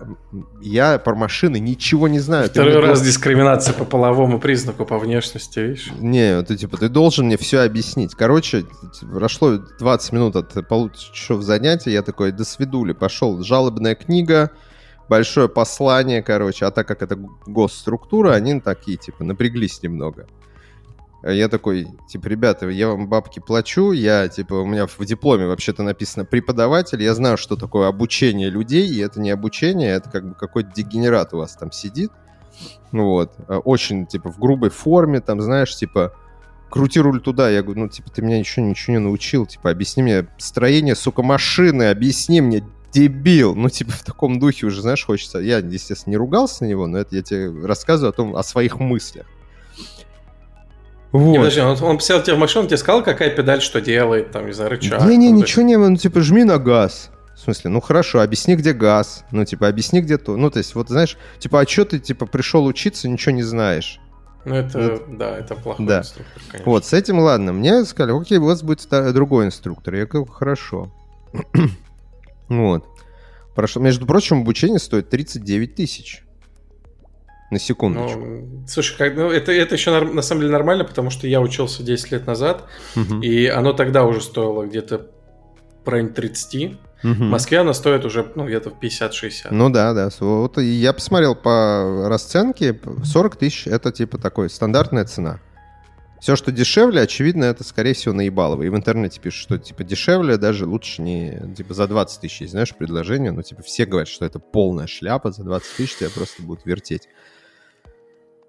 я про машины ничего не знаю. Второй раз должен... дискриминация по половому признаку, по внешности, видишь? Не, ты типа, ты должен мне все объяснить. Короче, прошло 20 минут от полутора часов занятия, я такой, до свидули, пошел, жалобная книга, большое послание, короче, а так как это госструктура, они такие, типа, напряглись немного. А я такой, типа, ребята, я вам бабки плачу, я, типа, у меня в дипломе вообще-то написано преподаватель, я знаю, что такое обучение людей, и это не обучение, это как бы какой-то дегенерат у вас там сидит, вот, а очень, типа, в грубой форме, там, знаешь, типа, крути руль туда, я говорю, ну, типа, ты меня еще ничего не научил, типа, объясни мне строение, сука, машины, объясни мне, дебил, ну, типа, в таком духе уже, знаешь, хочется, я, естественно, не ругался на него, но это я тебе рассказываю о том, о своих мыслях. Вот. Не, подожди, он, он сел тебе в машину, тебе сказал, какая педаль что делает, там, не знаю, рычаг. Не-не, ничего не, ну, типа, жми на газ. В смысле, ну хорошо, объясни, где газ. Ну, типа, объясни, где то. Ну, то есть, вот знаешь, типа, а что ты, типа, пришел учиться, ничего не знаешь. Ну, это, вот. да, это плохой да. инструктор, конечно. Вот, с этим ладно. Мне сказали, окей, у вас будет другой инструктор. Я говорю, хорошо. вот. Прошло, между прочим, обучение стоит 39 тысяч. На секундочку. Ну, слушай, как, ну, это, это еще на самом деле нормально, потому что я учился 10 лет назад, угу. и оно тогда уже стоило где-то в районе 30. Угу. В Москве оно стоит уже ну, где-то в 50-60. Ну да, да. Вот я посмотрел по расценке, 40 тысяч это типа такой стандартная цена. Все, что дешевле, очевидно, это, скорее всего, наебалово. И в интернете пишут, что, типа, дешевле даже лучше не... Типа, за 20 тысяч знаешь, предложение, но, типа, все говорят, что это полная шляпа, за 20 тысяч тебя просто будут вертеть.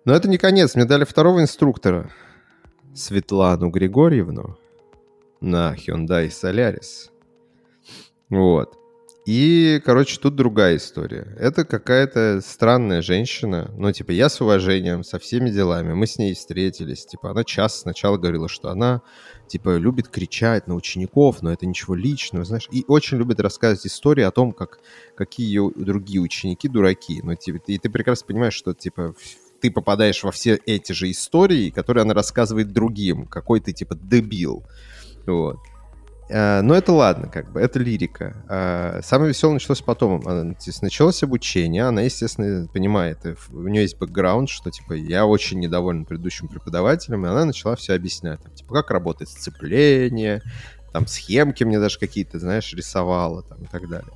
Но это не конец. Мне дали второго инструктора. Светлану Григорьевну на Hyundai Solaris. Вот. И, короче, тут другая история. Это какая-то странная женщина. Ну, типа, я с уважением, со всеми делами. Мы с ней встретились. Типа, она час сначала говорила, что она, типа, любит кричать на учеников, но это ничего личного, знаешь. И очень любит рассказывать истории о том, как, какие ее другие ученики дураки. Ну, типа, и ты прекрасно понимаешь, что, типа, ты попадаешь во все эти же истории, которые она рассказывает другим, какой ты типа дебил. Вот. А, но это ладно, как бы, это лирика. А, самое веселое началось потом. Началось обучение, она, естественно, понимает, у нее есть бэкграунд, что, типа, я очень недоволен предыдущим преподавателем, и она начала все объяснять. Там, типа, как работает сцепление, там, схемки мне даже какие-то, знаешь, рисовала, там, и так далее.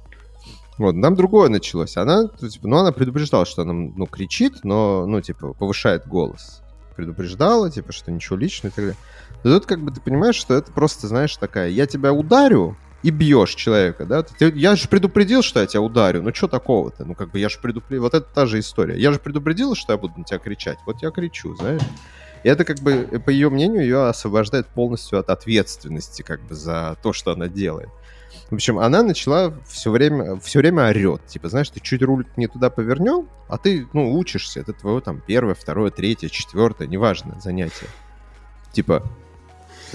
Вот, нам другое началось. Она, типа, ну, она предупреждала, что она, ну, кричит, но, ну, типа, повышает голос. Предупреждала, типа, что ничего личного и так далее. Но тут, как бы, ты понимаешь, что это просто, знаешь, такая, я тебя ударю, и бьешь человека, да? Ты, я же предупредил, что я тебя ударю. Ну, что такого-то? Ну, как бы, я же предупредил. Вот это та же история. Я же предупредил, что я буду на тебя кричать. Вот я кричу, знаешь? И это, как бы, по ее мнению, ее освобождает полностью от ответственности, как бы, за то, что она делает. В общем, она начала все время, все время орет. Типа, знаешь, ты чуть руль не туда повернем, а ты, ну, учишься. Это твое там первое, второе, третье, четвертое, неважно, занятие. Типа,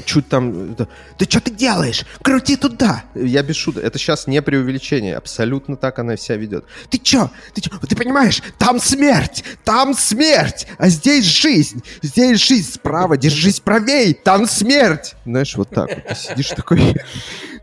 чуть там... Ты что ты делаешь? Крути туда! Я без шуток. Это сейчас не преувеличение. Абсолютно так она вся ведет. Ты чё? Ты чё? Ты понимаешь? Там смерть! Там смерть! А здесь жизнь! Здесь жизнь! Справа держись правей! Там смерть! Знаешь, вот так вот. Ты сидишь такой...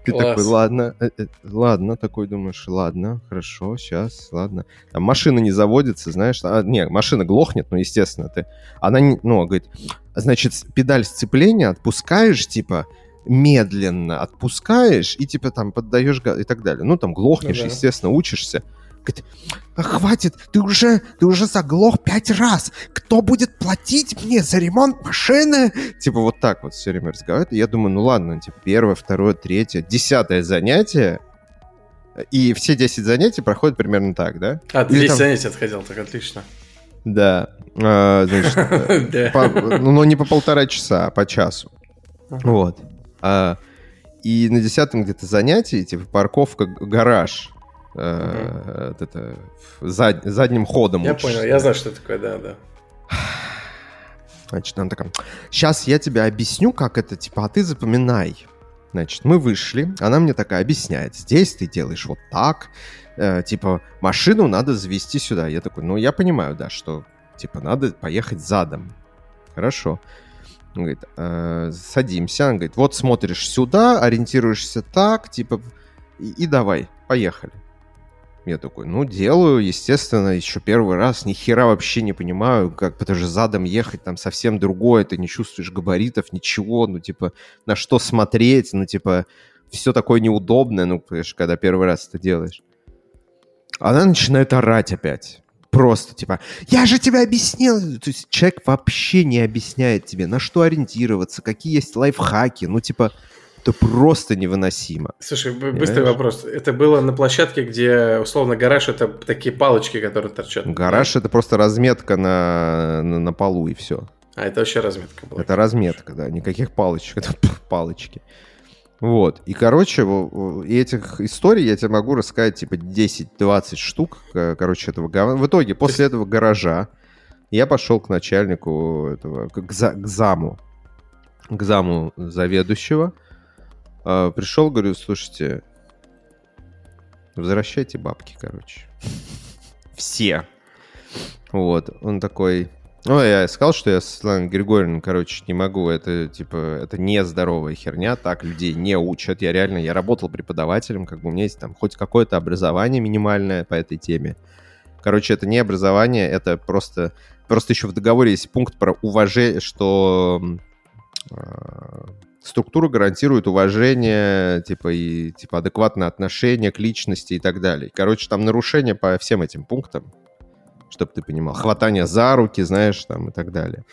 Ты Класс. такой, ладно, э, э, ладно, такой думаешь, ладно, хорошо, сейчас, ладно. Там машина не заводится, знаешь, а, не, машина глохнет, ну, естественно, ты, она, не, ну, говорит, значит, педаль сцепления отпускаешь, типа, медленно отпускаешь и, типа, там, поддаешь и так далее. Ну, там, глохнешь, ну, да. естественно, учишься. Говорит, «А, хватит, ты уже, ты уже заглох пять раз. Кто будет платить мне за ремонт машины? Типа вот так вот все время разговаривает. И я думаю, ну ладно, типа первое, второе, третье, десятое занятие. И все 10 занятий проходят примерно так, да? А, ты 10 там... занятий отходил, так отлично. Да. А, значит, ну, но не по полтора часа, а по часу. Вот. А, и на десятом где-то занятии, типа парковка, гараж, э, это, зад, задним ходом. Я понял, я знаю, что такое, да, да. Значит, она такая, сейчас я тебе объясню, как это, типа, а ты запоминай. Значит, мы вышли, она мне такая объясняет, здесь ты делаешь вот так, э, типа, машину надо завести сюда. Я такой, ну, я понимаю, да, что, типа, надо поехать задом. Хорошо. Он говорит, э, садимся. Она говорит, вот смотришь сюда, ориентируешься так, типа, и, и давай, поехали. Я такой, ну, делаю, естественно, еще первый раз, ни хера вообще не понимаю, как, потому что задом ехать там совсем другое, ты не чувствуешь габаритов, ничего, ну, типа, на что смотреть, ну, типа, все такое неудобное, ну, понимаешь, когда первый раз это делаешь. Она начинает орать опять. Просто, типа, я же тебе объяснил. То есть человек вообще не объясняет тебе, на что ориентироваться, какие есть лайфхаки. Ну, типа, это просто невыносимо. Слушай, быстрый Понимаешь? вопрос. Это было на площадке, где, условно, гараж это такие палочки, которые торчат. Гараж это просто разметка на, на, на полу и все. А, это вообще разметка была. Это разметка, да. Никаких палочек, это палочки. Вот. И, короче, этих историй я тебе могу рассказать, типа, 10-20 штук, короче, этого В итоге, после этого гаража, я пошел к начальнику этого, к, за, к заму, к заму заведующего, а, пришел, говорю, слушайте, возвращайте бабки, короче. Все. Вот. Он такой... Ну, я сказал, что я с Светланой Григорьевной, короче, не могу. Это, типа, это нездоровая херня. Так людей не учат. Я реально, я работал преподавателем, как бы у меня есть там хоть какое-то образование минимальное по этой теме. Короче, это не образование, это просто... Просто еще в договоре есть пункт про уважение, что а, структура гарантирует уважение, типа, и, типа, адекватное отношение к личности и так далее. Короче, там нарушения по всем этим пунктам, чтобы ты понимал. Хватание за руки, знаешь, там, и так далее.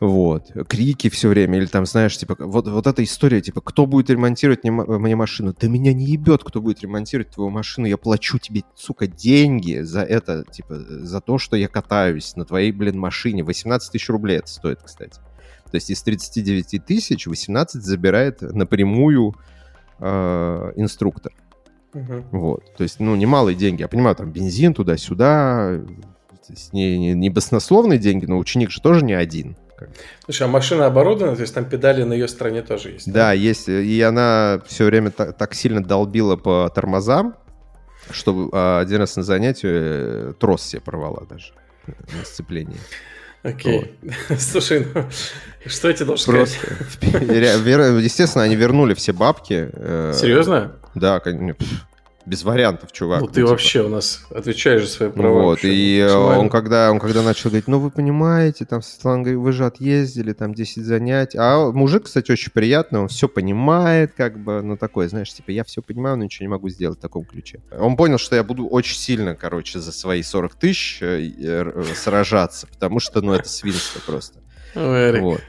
Вот. Крики все время, или там, знаешь, типа, вот, вот эта история, типа, кто будет ремонтировать мне, мне машину? Да меня не ебет, кто будет ремонтировать твою машину. Я плачу тебе, сука, деньги за это, типа, за то, что я катаюсь на твоей, блин, машине. 18 тысяч рублей это стоит, кстати. То есть из 39 тысяч 18 забирает напрямую э, инструктор. Угу. Вот. То есть, ну, немалые деньги. Я понимаю, там бензин туда-сюда. Не, не, не баснословные деньги, но ученик же тоже не один. Слушай, а машина оборудована, то есть там педали на ее стороне тоже есть? Да, да есть. И она все время так, так сильно долбила по тормозам, что а, один раз на занятии э, трос себе порвала даже на сцеплении. Окей. Вот. Слушай, ну, что я тебе должен Просто, сказать? Естественно, они вернули все бабки. Э, Серьезно? Да, конечно без вариантов, чувак. Ну, ты типа. вообще у нас отвечаешь за свои права. Вот, и он когда, он когда начал говорить, ну, вы понимаете, там, Светлана говорит, вы же отъездили, там, 10 занятий. А мужик, кстати, очень приятный, он все понимает, как бы, ну, такой, знаешь, типа, я все понимаю, но ничего не могу сделать в таком ключе. Он понял, что я буду очень сильно, короче, за свои 40 тысяч э, э, сражаться, потому что, ну, это свинство просто. Вот.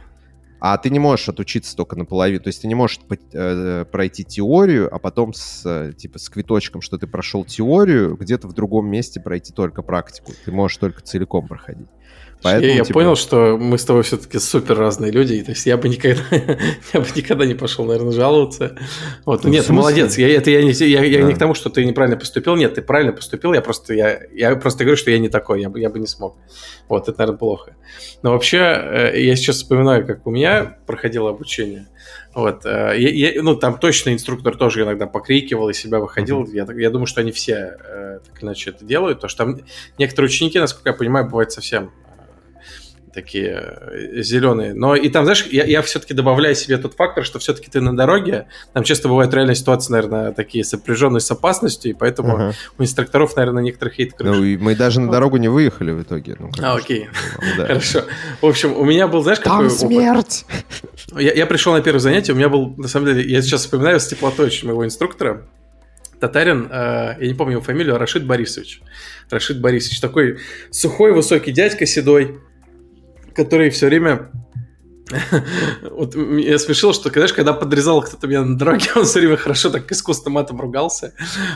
А ты не можешь отучиться только наполовину. То есть ты не можешь э, пройти теорию, а потом с, э, типа, с квиточком, что ты прошел теорию, где-то в другом месте пройти только практику. Ты можешь только целиком проходить. Поэтому, я, типа... понял, что мы с тобой все-таки супер разные люди, и, то есть я бы никогда, я бы никогда не пошел, наверное, жаловаться. Вот, ну, нет, ты молодец. Я, это я не, я, я да. не к тому, что ты неправильно поступил. Нет, ты правильно поступил. Я просто, я, я просто говорю, что я не такой, я бы, я бы не смог. Вот, это, наверное, плохо. Но вообще, э, я сейчас вспоминаю, как у меня проходило обучение. Вот, э, я, я, ну, там точно инструктор тоже иногда покрикивал и себя выходил. Mm-hmm. Я, я думаю, что они все э, так иначе это делают, потому что там некоторые ученики, насколько я понимаю, бывают совсем такие э, зеленые. Но и там, знаешь, я, я все-таки добавляю себе тот фактор, что все-таки ты на дороге, там часто бывают реальные ситуации, наверное, такие сопряженные с опасностью, и поэтому ага. у инструкторов, наверное, некоторых хейт крыш. Ну, и мы даже на дорогу не выехали в итоге. Ну, а, окей. Да. Хорошо. В общем, у меня был, знаешь, какой Там смерть! Я, я пришел на первое занятие, у меня был, на самом деле, я сейчас вспоминаю с теплотой очень моего инструктора, татарин, э, я не помню его фамилию, Рашид Борисович. Рашид Борисович, такой сухой, высокий дядька, седой, который все время вот я смешил, что, знаешь, когда подрезал кто-то меня на дороге, он все время хорошо так искусственно матом ругался.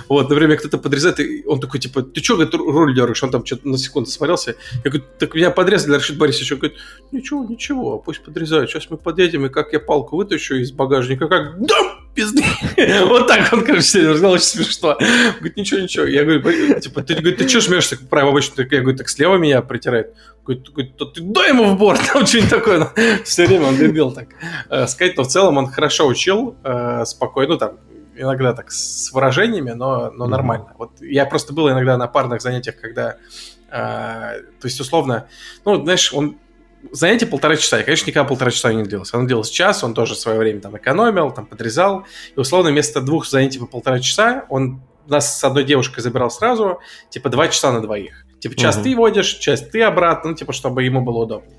Вот, например, кто-то подрезает, и он такой, типа, ты что, говорит, руль дергаешь? Он там что-то на секунду смотрелся. Я говорю, так меня подрезали, Рашид Борисович. Он говорит, ничего, ничего, пусть подрезают. Сейчас мы подъедем, и как я палку вытащу из багажника, как дам! Пизды. Вот так он, короче, себе рассказал, очень смешно. Говорит, ничего, ничего. Я говорю, типа, ты, говорит, ты что жмешься право обычно? Я говорю, так слева меня притирает. Говорит, говорит ты дай ему в борт, там что-нибудь такое. Ну, все время он любил так э, сказать, но в целом он хорошо учил, э, спокойно, ну, там, иногда так с выражениями, но, но нормально. Вот я просто был иногда на парных занятиях, когда, э, то есть, условно, ну, знаешь, он занятие полтора часа. Я, конечно, никогда полтора часа не длилось. Оно длилось час, он тоже свое время там экономил, там подрезал. И, условно, вместо двух занятий по полтора часа он нас с одной девушкой забирал сразу, типа, два часа на двоих. Типа, час угу. ты водишь, часть ты обратно, ну, типа, чтобы ему было удобно.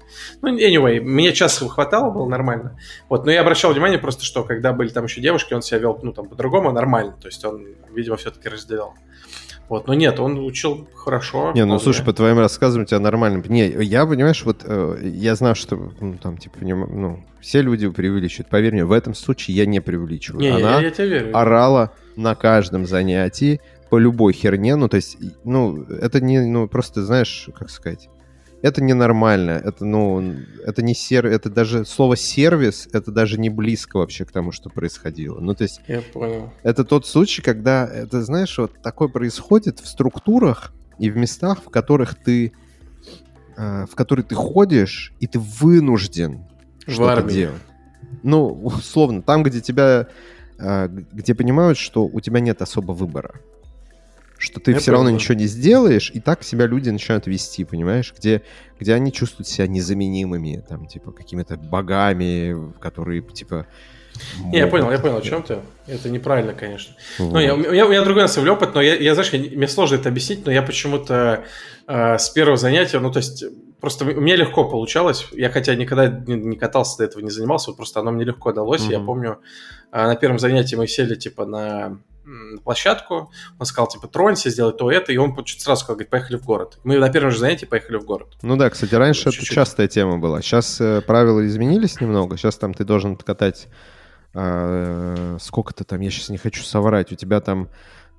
Ну, anyway, мне часа хватало, было нормально. Вот, но я обращал внимание просто, что когда были там еще девушки, он себя вел, ну, там, по-другому, нормально. То есть он, видимо, все-таки разделял. Вот, но нет, он учил хорошо. Не, ну слушай, по твоим рассказам у тебя нормально. Не, я, понимаешь, вот э, я знаю, что ну, там, типа, не, ну, все люди преувеличивают. Поверь мне, в этом случае я не преувеличиваю. Не, Она я, я тебе верю. орала на каждом занятии по любой херне, ну, то есть, ну, это не, ну, просто, знаешь, как сказать, это ненормально, это, ну, это не сер... это даже слово сервис, это даже не близко вообще к тому, что происходило. Ну, то есть... Я понял. Это тот случай, когда, это, знаешь, вот такое происходит в структурах и в местах, в которых ты, э, в которые ты ходишь, и ты вынужден что-то делать. Ну, условно, там, где тебя, э, где понимают, что у тебя нет особо выбора что ты Я все равно ничего не сделаешь, и так себя люди начинают вести, понимаешь, где, где они чувствуют себя незаменимыми, там, типа, какими-то богами, которые, типа, не, я понял, я понял, о чем ты. Это неправильно, конечно. Вот. Ну, я, у, меня, у меня другой на опыт, но я, я знаешь, я, мне сложно это объяснить, но я почему-то э, с первого занятия, ну, то есть, просто у меня легко получалось. Я хотя никогда не, не катался до этого, не занимался, просто оно мне легко далось. Mm-hmm. Я помню, э, на первом занятии мы сели, типа, на площадку, он сказал, типа, тронься, сделай то, это, и он чуть сразу сказал, говорит, поехали в город. Мы на первом же занятии поехали в город. Ну да, кстати, раньше Чуть-чуть. это частая тема была. Сейчас э, правила изменились немного, сейчас там ты должен катать э, сколько-то там, я сейчас не хочу соврать, у тебя там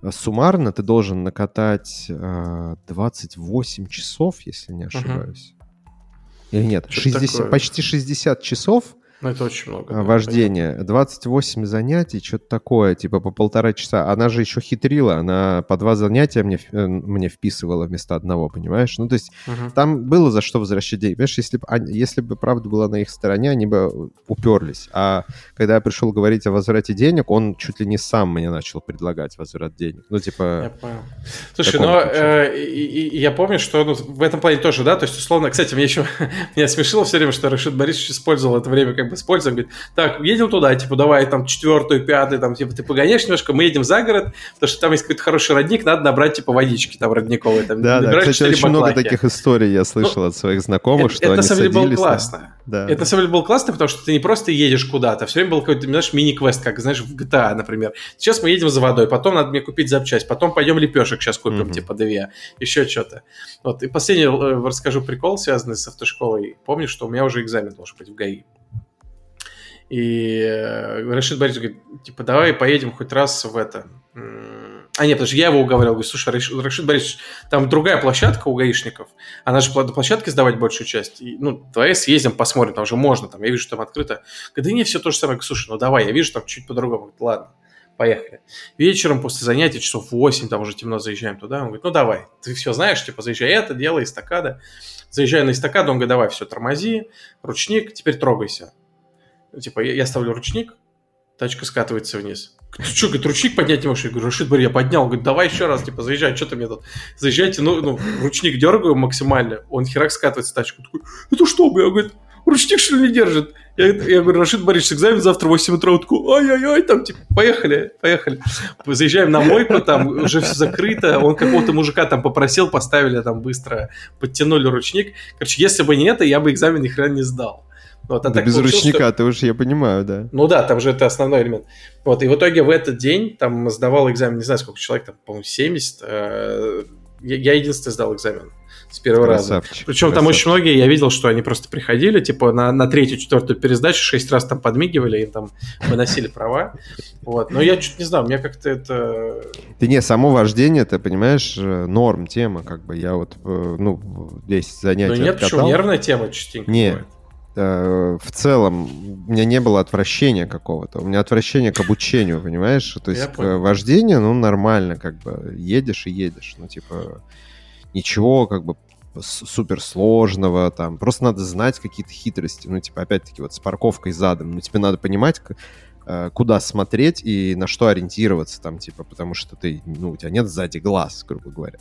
э, суммарно ты должен накатать э, 28 часов, если не ошибаюсь. Угу. Или нет, 60, почти 60 часов ну, это очень много. А, вождение. 28 занятий, что-то такое, типа по полтора часа. Она же еще хитрила, она по два занятия мне, э, мне вписывала вместо одного, понимаешь? Ну, то есть угу. там было за что возвращать деньги. Понимаешь, если бы, если бы правда была на их стороне, они бы уперлись. А когда я пришел говорить о возврате денег, он чуть ли не сам мне начал предлагать возврат денег. Ну, типа... Я понял. Слушай, но э, и, и, я помню, что ну, в этом плане тоже, да, то есть, условно, кстати, мне еще меня смешило все время, что Рашид Борисович использовал это время как как бы используем, говорит, так, едем туда, типа, давай там четвертую, пятую, там, типа, ты погоняешь немножко, мы едем за город, потому что там есть какой-то хороший родник, надо набрать, типа, водички там родниковой. Там, да, да, кстати, очень много таких историй я слышал ну, от своих знакомых, это, что это, они на самом деле было классно. Да. Это на самом деле было классно, потому что ты не просто едешь куда-то, а все время был какой-то, знаешь, мини-квест, как, знаешь, в GTA, например. Сейчас мы едем за водой, потом надо мне купить запчасть, потом пойдем лепешек сейчас купим, mm-hmm. типа, две, еще что-то. Вот, и последний э, расскажу прикол, связанный с автошколой. Помню, что у меня уже экзамен должен быть в ГАИ. И э, Рашид Борисович говорит, типа, давай поедем хоть раз в это. А нет, потому что я его уговаривал, говорю, слушай, Рашид Борисович, там другая площадка у гаишников, она же на площадке сдавать большую часть. И, ну, давай съездим, посмотрим, там уже можно, там, я вижу, там открыто. Говорит, да не, все то же самое. Слушай, ну давай, я вижу, там чуть по-другому. Говорит, ладно, поехали. Вечером после занятия, часов 8, там уже темно, заезжаем туда. Он говорит, ну давай, ты все знаешь, типа, заезжай это, делай эстакада. Заезжаю на эстакаду, он говорит, давай, все, тормози, ручник, теперь трогайся. Типа, я, я ставлю ручник, тачка скатывается вниз. Ты что, говорит, ручник поднять не можешь? Я говорю, Рашид, я поднял. Говорит, давай еще раз, типа, заезжай, что ты мне тут? Заезжайте, ну, ну, ручник дергаю максимально, он херак скатывается тачку. Такой, это что, бля? Говорит, ручник что ли не держит? Я, я говорю, Рашид Борисович, экзамен завтра в 8 утра. Он такой, ай-яй-яй, там, типа, поехали, поехали. Заезжаем на мойку, там уже все закрыто. Он какого-то мужика там попросил, поставили там быстро, подтянули ручник. Короче, если бы не это, я бы экзамен ни хрена не сдал. Вот, а да без ручника, что... ты уже, я понимаю, да. Ну да, там же это основной элемент. Вот, и в итоге в этот день там сдавал экзамен, не знаю, сколько человек, там, по-моему, 70. Э, я, я единственный сдал экзамен с первого красавчик, раза. Причем красавчик. там очень многие, я видел, что они просто приходили, типа на, на третью, четвертую пересдачу шесть раз там подмигивали, им там выносили права. Вот. Но я чуть не знаю, меня как-то это... Ты не, само вождение, ты понимаешь, э, норм тема, как бы я вот, э, ну, здесь занятия Ну нет, откатал. почему, нервная тема частенько не, бывает. Э, в целом у меня не было отвращения какого-то. У меня отвращение к обучению, понимаешь? То есть к вождению, ну, нормально, как бы едешь и едешь. Ну, типа, ничего как бы супер сложного, там, просто надо знать какие-то хитрости, ну, типа, опять-таки, вот с парковкой задом, ну, тебе надо понимать, э, куда смотреть и на что ориентироваться, там, типа, потому что ты, ну, у тебя нет сзади глаз, грубо говоря.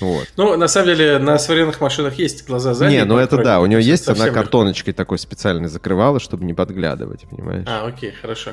Вот. Ну, на самом деле, на современных машинах есть глаза сзади. Не, ну это да, у него есть одна картоночкой такой специальной закрывала, чтобы не подглядывать, понимаешь? А, окей, хорошо.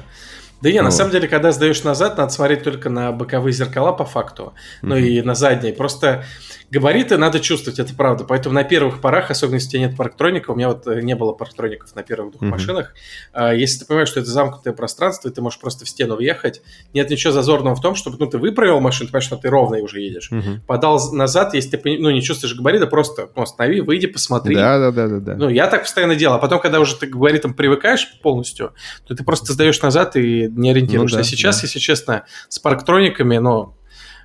Да не, ну. на самом деле, когда сдаешь назад, надо смотреть только на боковые зеркала по факту, ну mm-hmm. и на задние. Просто габариты надо чувствовать, это правда. Поэтому на первых порах, особенно если у тебя нет парктроника, у меня вот э, не было парктроников на первых двух mm-hmm. машинах, а, если ты понимаешь, что это замкнутое пространство, и ты можешь просто в стену въехать, нет ничего зазорного в том, чтобы, ну, ты выправил машину, ты понимаешь, что ты ровно уже едешь. Mm-hmm. Подал назад, если ты, ну, не чувствуешь габарита, просто ну, останови, выйди, посмотри. Да, да, да, да, да. Ну, я так постоянно делал. А потом, когда уже ты к габаритам привыкаешь полностью, то ты просто сдаешь назад и не ориентируешься. Ну, да, сейчас, да. если честно, с парктрониками, ну,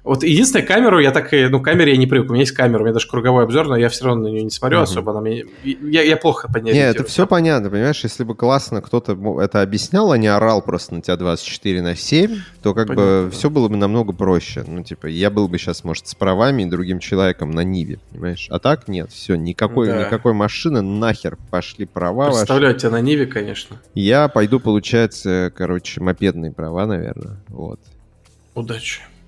вот единственная камеру, я так и, ну, камере я не привык. У меня есть камера, у меня даже круговой обзор, но я все равно на нее не смотрю uh-huh. особо. Она мне, я, я плохо по ней Нет, это все понятно, понимаешь? Если бы классно кто-то это объяснял, а не орал просто на тебя 24 на 7, то как понятно, бы да. все было бы намного проще. Ну, типа, я был бы сейчас, может, с правами и другим человеком на Ниве, понимаешь? А так нет, все, никакой, да. никакой машины, нахер пошли права Представляю ваши. тебя на Ниве, конечно. Я пойду получать, короче, мопедные права, наверное, вот. Удачи.